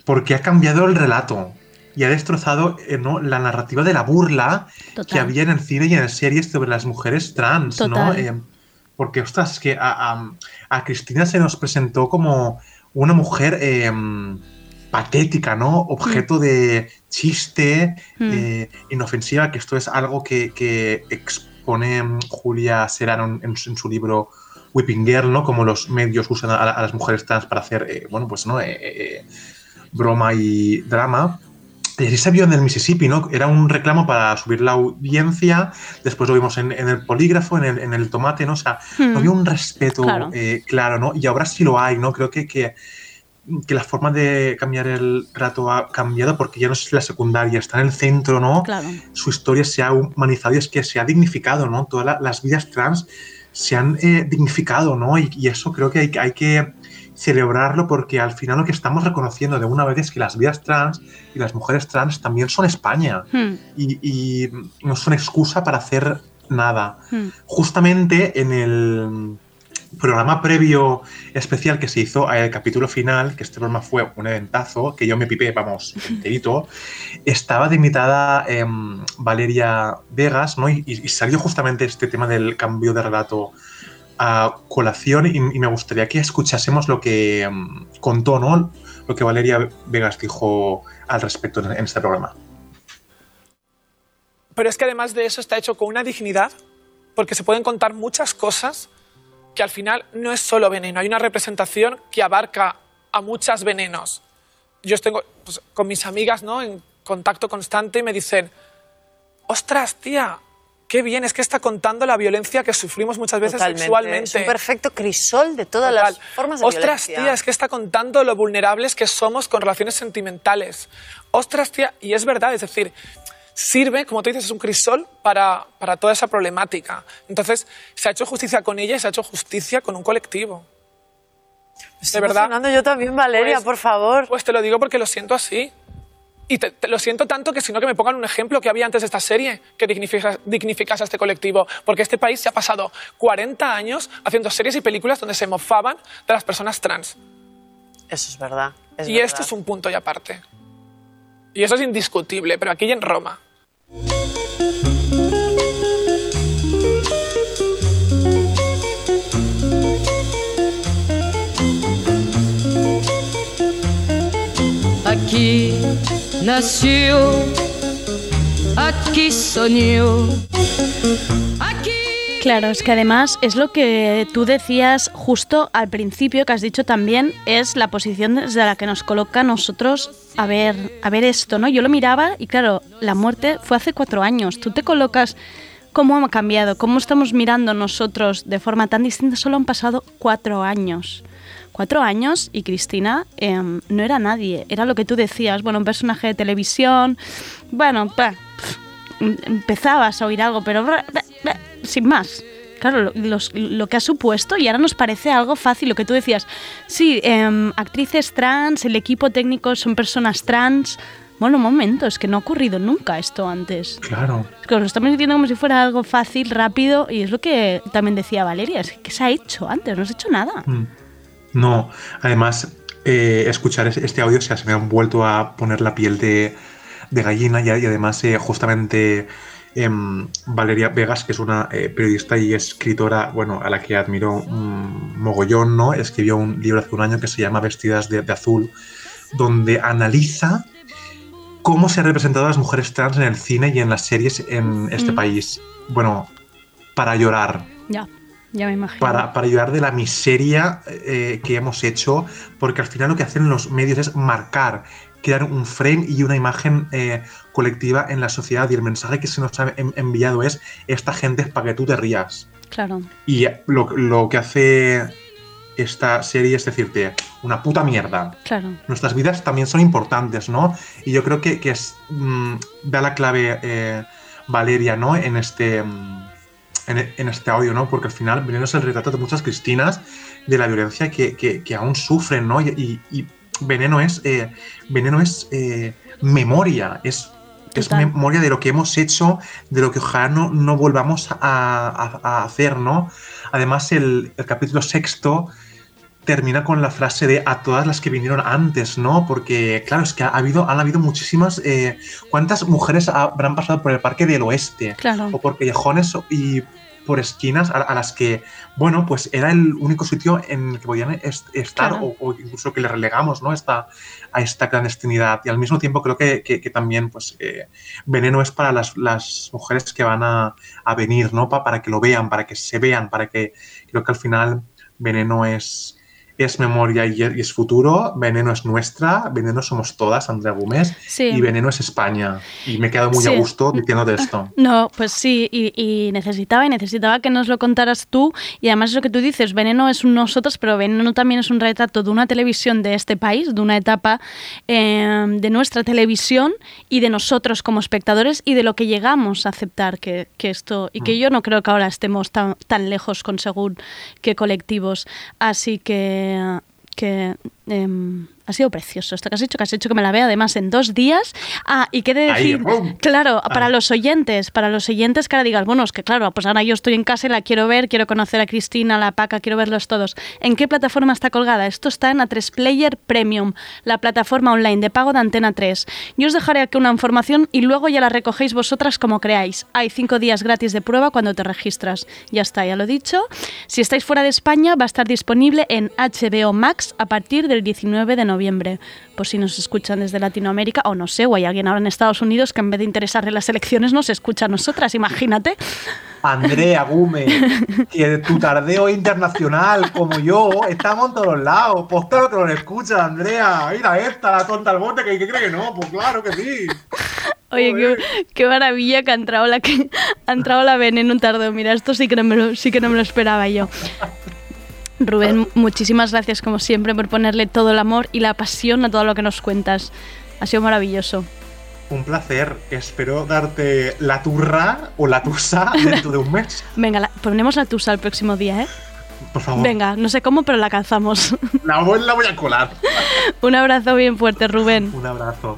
J: Porque ha cambiado el relato y ha destrozado eh, ¿no? la narrativa de la burla
B: Total.
J: que había en el cine y en las series sobre las mujeres trans, ¿no? Eh, porque, ostras, que a, a- a Cristina se nos presentó como una mujer eh, patética, ¿no? Objeto de chiste,
B: Mm.
J: eh, inofensiva, que esto es algo que, que expone mm, Julia Serrano en, en su- libro Whipping Girl, ¿no? Como los medios usan a, a las mujeres trans para hacer, eh, bueno, pues, ¿no? Eh, eh, broma y drama. Y así se vio en el Mississippi, ¿no? Era un reclamo para subir la audiencia. Después lo vimos en, en el polígrafo, en el, en el tomate, ¿no? O sea,
B: Hmm.
J: no había un respeto
B: Claro.
J: eh, claro, ¿no? Y ahora sí lo hay, ¿no? Creo que, que, que la forma de cambiar el rato ha cambiado porque ya no es la secundaria, está en el centro, ¿no?
B: Claro.
J: Su historia se ha humanizado y es que se ha dignificado, ¿no? Todas la- las vidas trans se han eh, dignificado, ¿no? Y, y eso creo que hay, que- hay que celebrarlo porque al final lo que estamos reconociendo de una vez es que las vidas trans y las mujeres trans también son España
B: Hmm,
J: y, y no son excusa para hacer nada
B: hmm.
J: justamente en el programa previo especial que se hizo al capítulo final, que este programa fue un eventazo, que yo me pipé, vamos, enterito, estaba de invitada em, Valeria Vegas, ¿no? Y, salió justamente este tema del cambio de relato a colación y, me gustaría que escuchásemos lo que em, contó, ¿no? Lo que Valeria Vegas dijo al respecto en este programa.
M: Pero es que además de eso está hecho con una dignidad, porque se pueden contar muchas cosas que al final no es solo veneno, hay una representación que abarca a muchas venenos. Yo tengo pues, con mis amigas ¿no? en contacto constante y me dicen, ostras, tía, qué bien, es que está contando la violencia que sufrimos muchas veces
N: Totalmente.
M: sexualmente.
N: Es un perfecto crisol de todas
M: Total.
N: las formas de
M: Ostras,
N: violencia.
M: tía, es que está contando lo vulnerables que somos con relaciones sentimentales. Ostras, tía, y es verdad, es decir, sirve, como tú dices, es un crisol para, para toda esa problemática. Entonces, se ha hecho justicia con ella y se ha hecho justicia con un colectivo.
N: Estoy
M: de verdad.
N: yo también, Valeria,
M: Pues-
N: por favor.
M: Pues te lo digo porque lo siento así. Y te, te lo siento tanto que si no que me pongan un ejemplo que había antes de esta serie que dignifica- dignificase a este colectivo. Porque este país se ha pasado 40 años haciendo series y películas donde se mofaban de las personas trans.
N: Eso es verdad. es
M: y
N: verdad.
M: esto es un punto y aparte. Y eso es indiscutible, pero aquí y en Roma.
O: Aqui nasceu, aqui sonhou.
B: Claro, es que además es lo que tú decías justo al principio, que has dicho también, es la posición desde la que nos coloca a nosotros a ver, a ver esto, ¿no? Yo lo miraba y claro, la muerte fue hace cuatro años. Tú te colocas cómo ha cambiado, cómo estamos mirando nosotros de forma tan distinta. Solo han pasado cuatro años. Cuatro años y Cristina em, no era nadie, era lo que tú decías, bueno, un personaje de televisión, bueno, pf, empezabas a oír algo, pero sin más. Claro, lo, los- lo que ha supuesto y ahora nos parece algo fácil, lo que tú decías, sí, em, actrices trans, el equipo técnico son personas trans. Bueno, un momento, es que no ha ocurrido nunca esto antes.
J: Claro.
B: Es que lo estamos diciendo como si fuera algo fácil, rápido, y es lo que también decía Valeria, es que se ha hecho antes, no se ha hecho nada.
J: Mm. No, además, eh, escuchar es- este audio se, se me han vuelto a poner la piel de, de gallina y, y además eh, justamente em, Valeria Vegas, que es una eh, periodista y escritora, bueno, a la que admiro un mogollón, ¿no? Escribió un libro hace un año que se llama Vestidas de, de azul, donde analiza cómo se han representado a las mujeres trans en el cine y en las series en este
B: Mm.
J: país. Bueno, para llorar,
B: Ya, ya me imagino.
J: para, para ayudar de la miseria eh, que hemos hecho, porque al final lo que hacen los medios es marcar, crear un frame y una imagen eh, colectiva en la sociedad y el mensaje que se nos ha en- enviado es esta gente es para que tú te rías.
B: Claro.
J: Y lo, lo que hace esta serie es decirte, una puta mierda.
B: Claro.
J: Nuestras vidas también son importantes, ¿no? Y yo creo que, que es, mm, da la clave eh, Valeria, ¿no? En este, mm, en, en este audio, ¿no? Porque al final Veneno es el retrato de muchas cristinas de la violencia que, que- que aún sufren, ¿no? Y, y- y Veneno es, eh, Veneno es eh, memoria, es, es memoria de lo que hemos hecho, de lo que ojalá no, no volvamos a, a- a hacer, ¿no? Además, el, el capítulo sexto termina con la frase de a todas las que vinieron antes, ¿no? Porque, claro, es que ha habido, han habido muchísimas. eh, ¿Cuántas mujeres habrán pasado por el Parque del Oeste?
B: Claro.
J: O por callejones y por esquinas a, a las que, bueno, pues era el único sitio en el que podían est- estar
B: Claro.
J: o, o incluso que le relegamos, ¿no? Esta, a esta clandestinidad. Y al mismo tiempo creo que, que- que también, pues, eh, veneno es para las, las mujeres que van a, a venir, ¿no? Pa- para que lo vean, para que se vean, para que creo que al final veneno es, es memoria y es, es futuro, veneno es nuestra, veneno somos todas, Andrea Gómez,
B: Sí.
J: y veneno es España. Y me he quedado muy
B: Sí.
J: a gusto diciéndote esto. [LAUGHS]
B: No, pues sí, y, y necesitaba y necesitaba que nos lo contaras tú. Y además eso que tú dices, Veneno es un nosotros, pero Veneno también es un retrato de una televisión de este país, de una etapa eh, de nuestra televisión y de nosotros como espectadores y de lo que llegamos a aceptar que, que esto, y que yo no creo que ahora estemos tan, tan lejos con según qué colectivos. Así que, que em, Ha sido precioso esto que has hecho, que has hecho que me la vea además en dos días. Ah, y qué de
J: Ahí,
B: decir,
J: ¡pum!
B: claro, para
J: Ah.
B: los oyentes, para los oyentes que ahora digas, bueno, es que claro, pues ahora yo estoy en casa y la quiero ver, quiero conocer a Cristina, a la Paca, quiero verlos todos. ¿En qué plataforma está colgada? Esto está en A3 Player Premium, la plataforma online de pago de Antena 3. Yo os dejaré aquí una información y luego ya la recogéis vosotras como creáis. Hay cinco días gratis de prueba cuando te registras. Ya está, ya lo he dicho. Si estáis fuera de España, va a estar disponible en HBO Max a partir del 19 de noviembre. Por si nos escuchan desde Latinoamérica, o no sé, o hay alguien ahora en Estados Unidos que en vez de interesarle las elecciones nos escucha a nosotras, imagínate.
J: Andrea Gume, [LAUGHS] que tu tardeo internacional, como yo, estamos en todos lados. Pues claro que lo escucha, Andrea. Mira esta, la tonta al bote, que, que cree que no. Pues claro que sí.
B: Oye, qué, qué maravilla que ha entrado la que ha entrado la Ben en un tardeo. Mira, esto sí que no me lo, sí que no me lo esperaba yo. Rubén, muchísimas gracias como siempre por ponerle todo el amor y la pasión a todo lo que nos cuentas. Ha sido maravilloso.
J: Un placer. Espero darte la turra o la tusa [LAUGHS] dentro de un mes.
B: Venga, la- ponemos la tusa el próximo día, ¿eh?
J: Por favor.
B: Venga, no sé cómo, pero la calzamos.
J: La voy, la voy a colar. [LAUGHS]
B: Un abrazo bien fuerte, Rubén.
J: Un abrazo.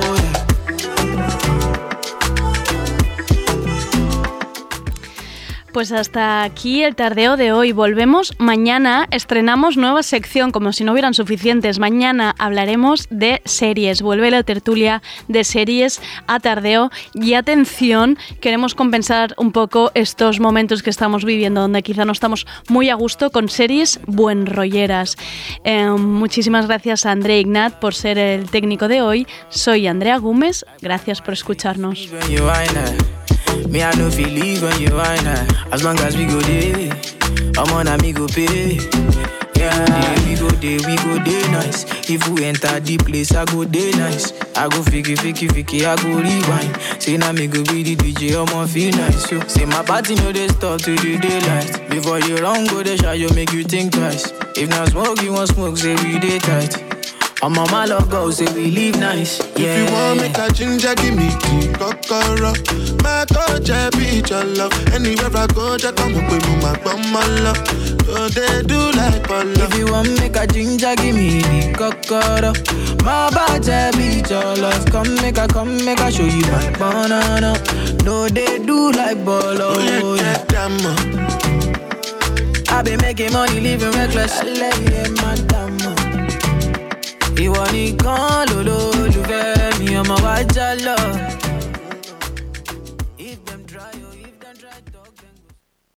B: Pues hasta aquí el tardeo de hoy. Volvemos mañana, estrenamos nueva sección, como si no hubieran suficientes. Mañana hablaremos de series. Vuelve la tertulia de series a tardeo. Y atención, queremos compensar un poco estos momentos que estamos viviendo, donde quizá no estamos muy a gusto con series buenrolleras. Eh, muchísimas gracias a André Ignat por ser el técnico de hoy. Soy Andrea Gómez. Gracias por escucharnos.
P: Me, I know feel leave when you whine her. As long as we go there, I'm on a me go pay. Yeah, we go there, we go there nice. If we enter the place, I go there nice. I go fiki, fiki, fiki, I go rewind. Say now me go be the DJ, I'ma feel nice. Yo. Say my party no they stop to the daylight. Before you run, go the shot, you make you think twice. If not smoke, you want smoke, say we day tight. My love go, say we live nice. Yeah.
Q: If you want make a ginger, give me tea, kokoro. My culture be your love. Anywhere I go, just come up with my bum, my love. So they do like bolo.
P: If you want make a ginger, give me the cocoa. My body be your love. Come make a, come make a show you my banana. No, they do like bolo.
Q: Oh, yeah, damn,
P: I been making money, living reckless. I love you, madam ìwọ nìkan lòlò olùfẹ́ mi ọmọ wa já lọ.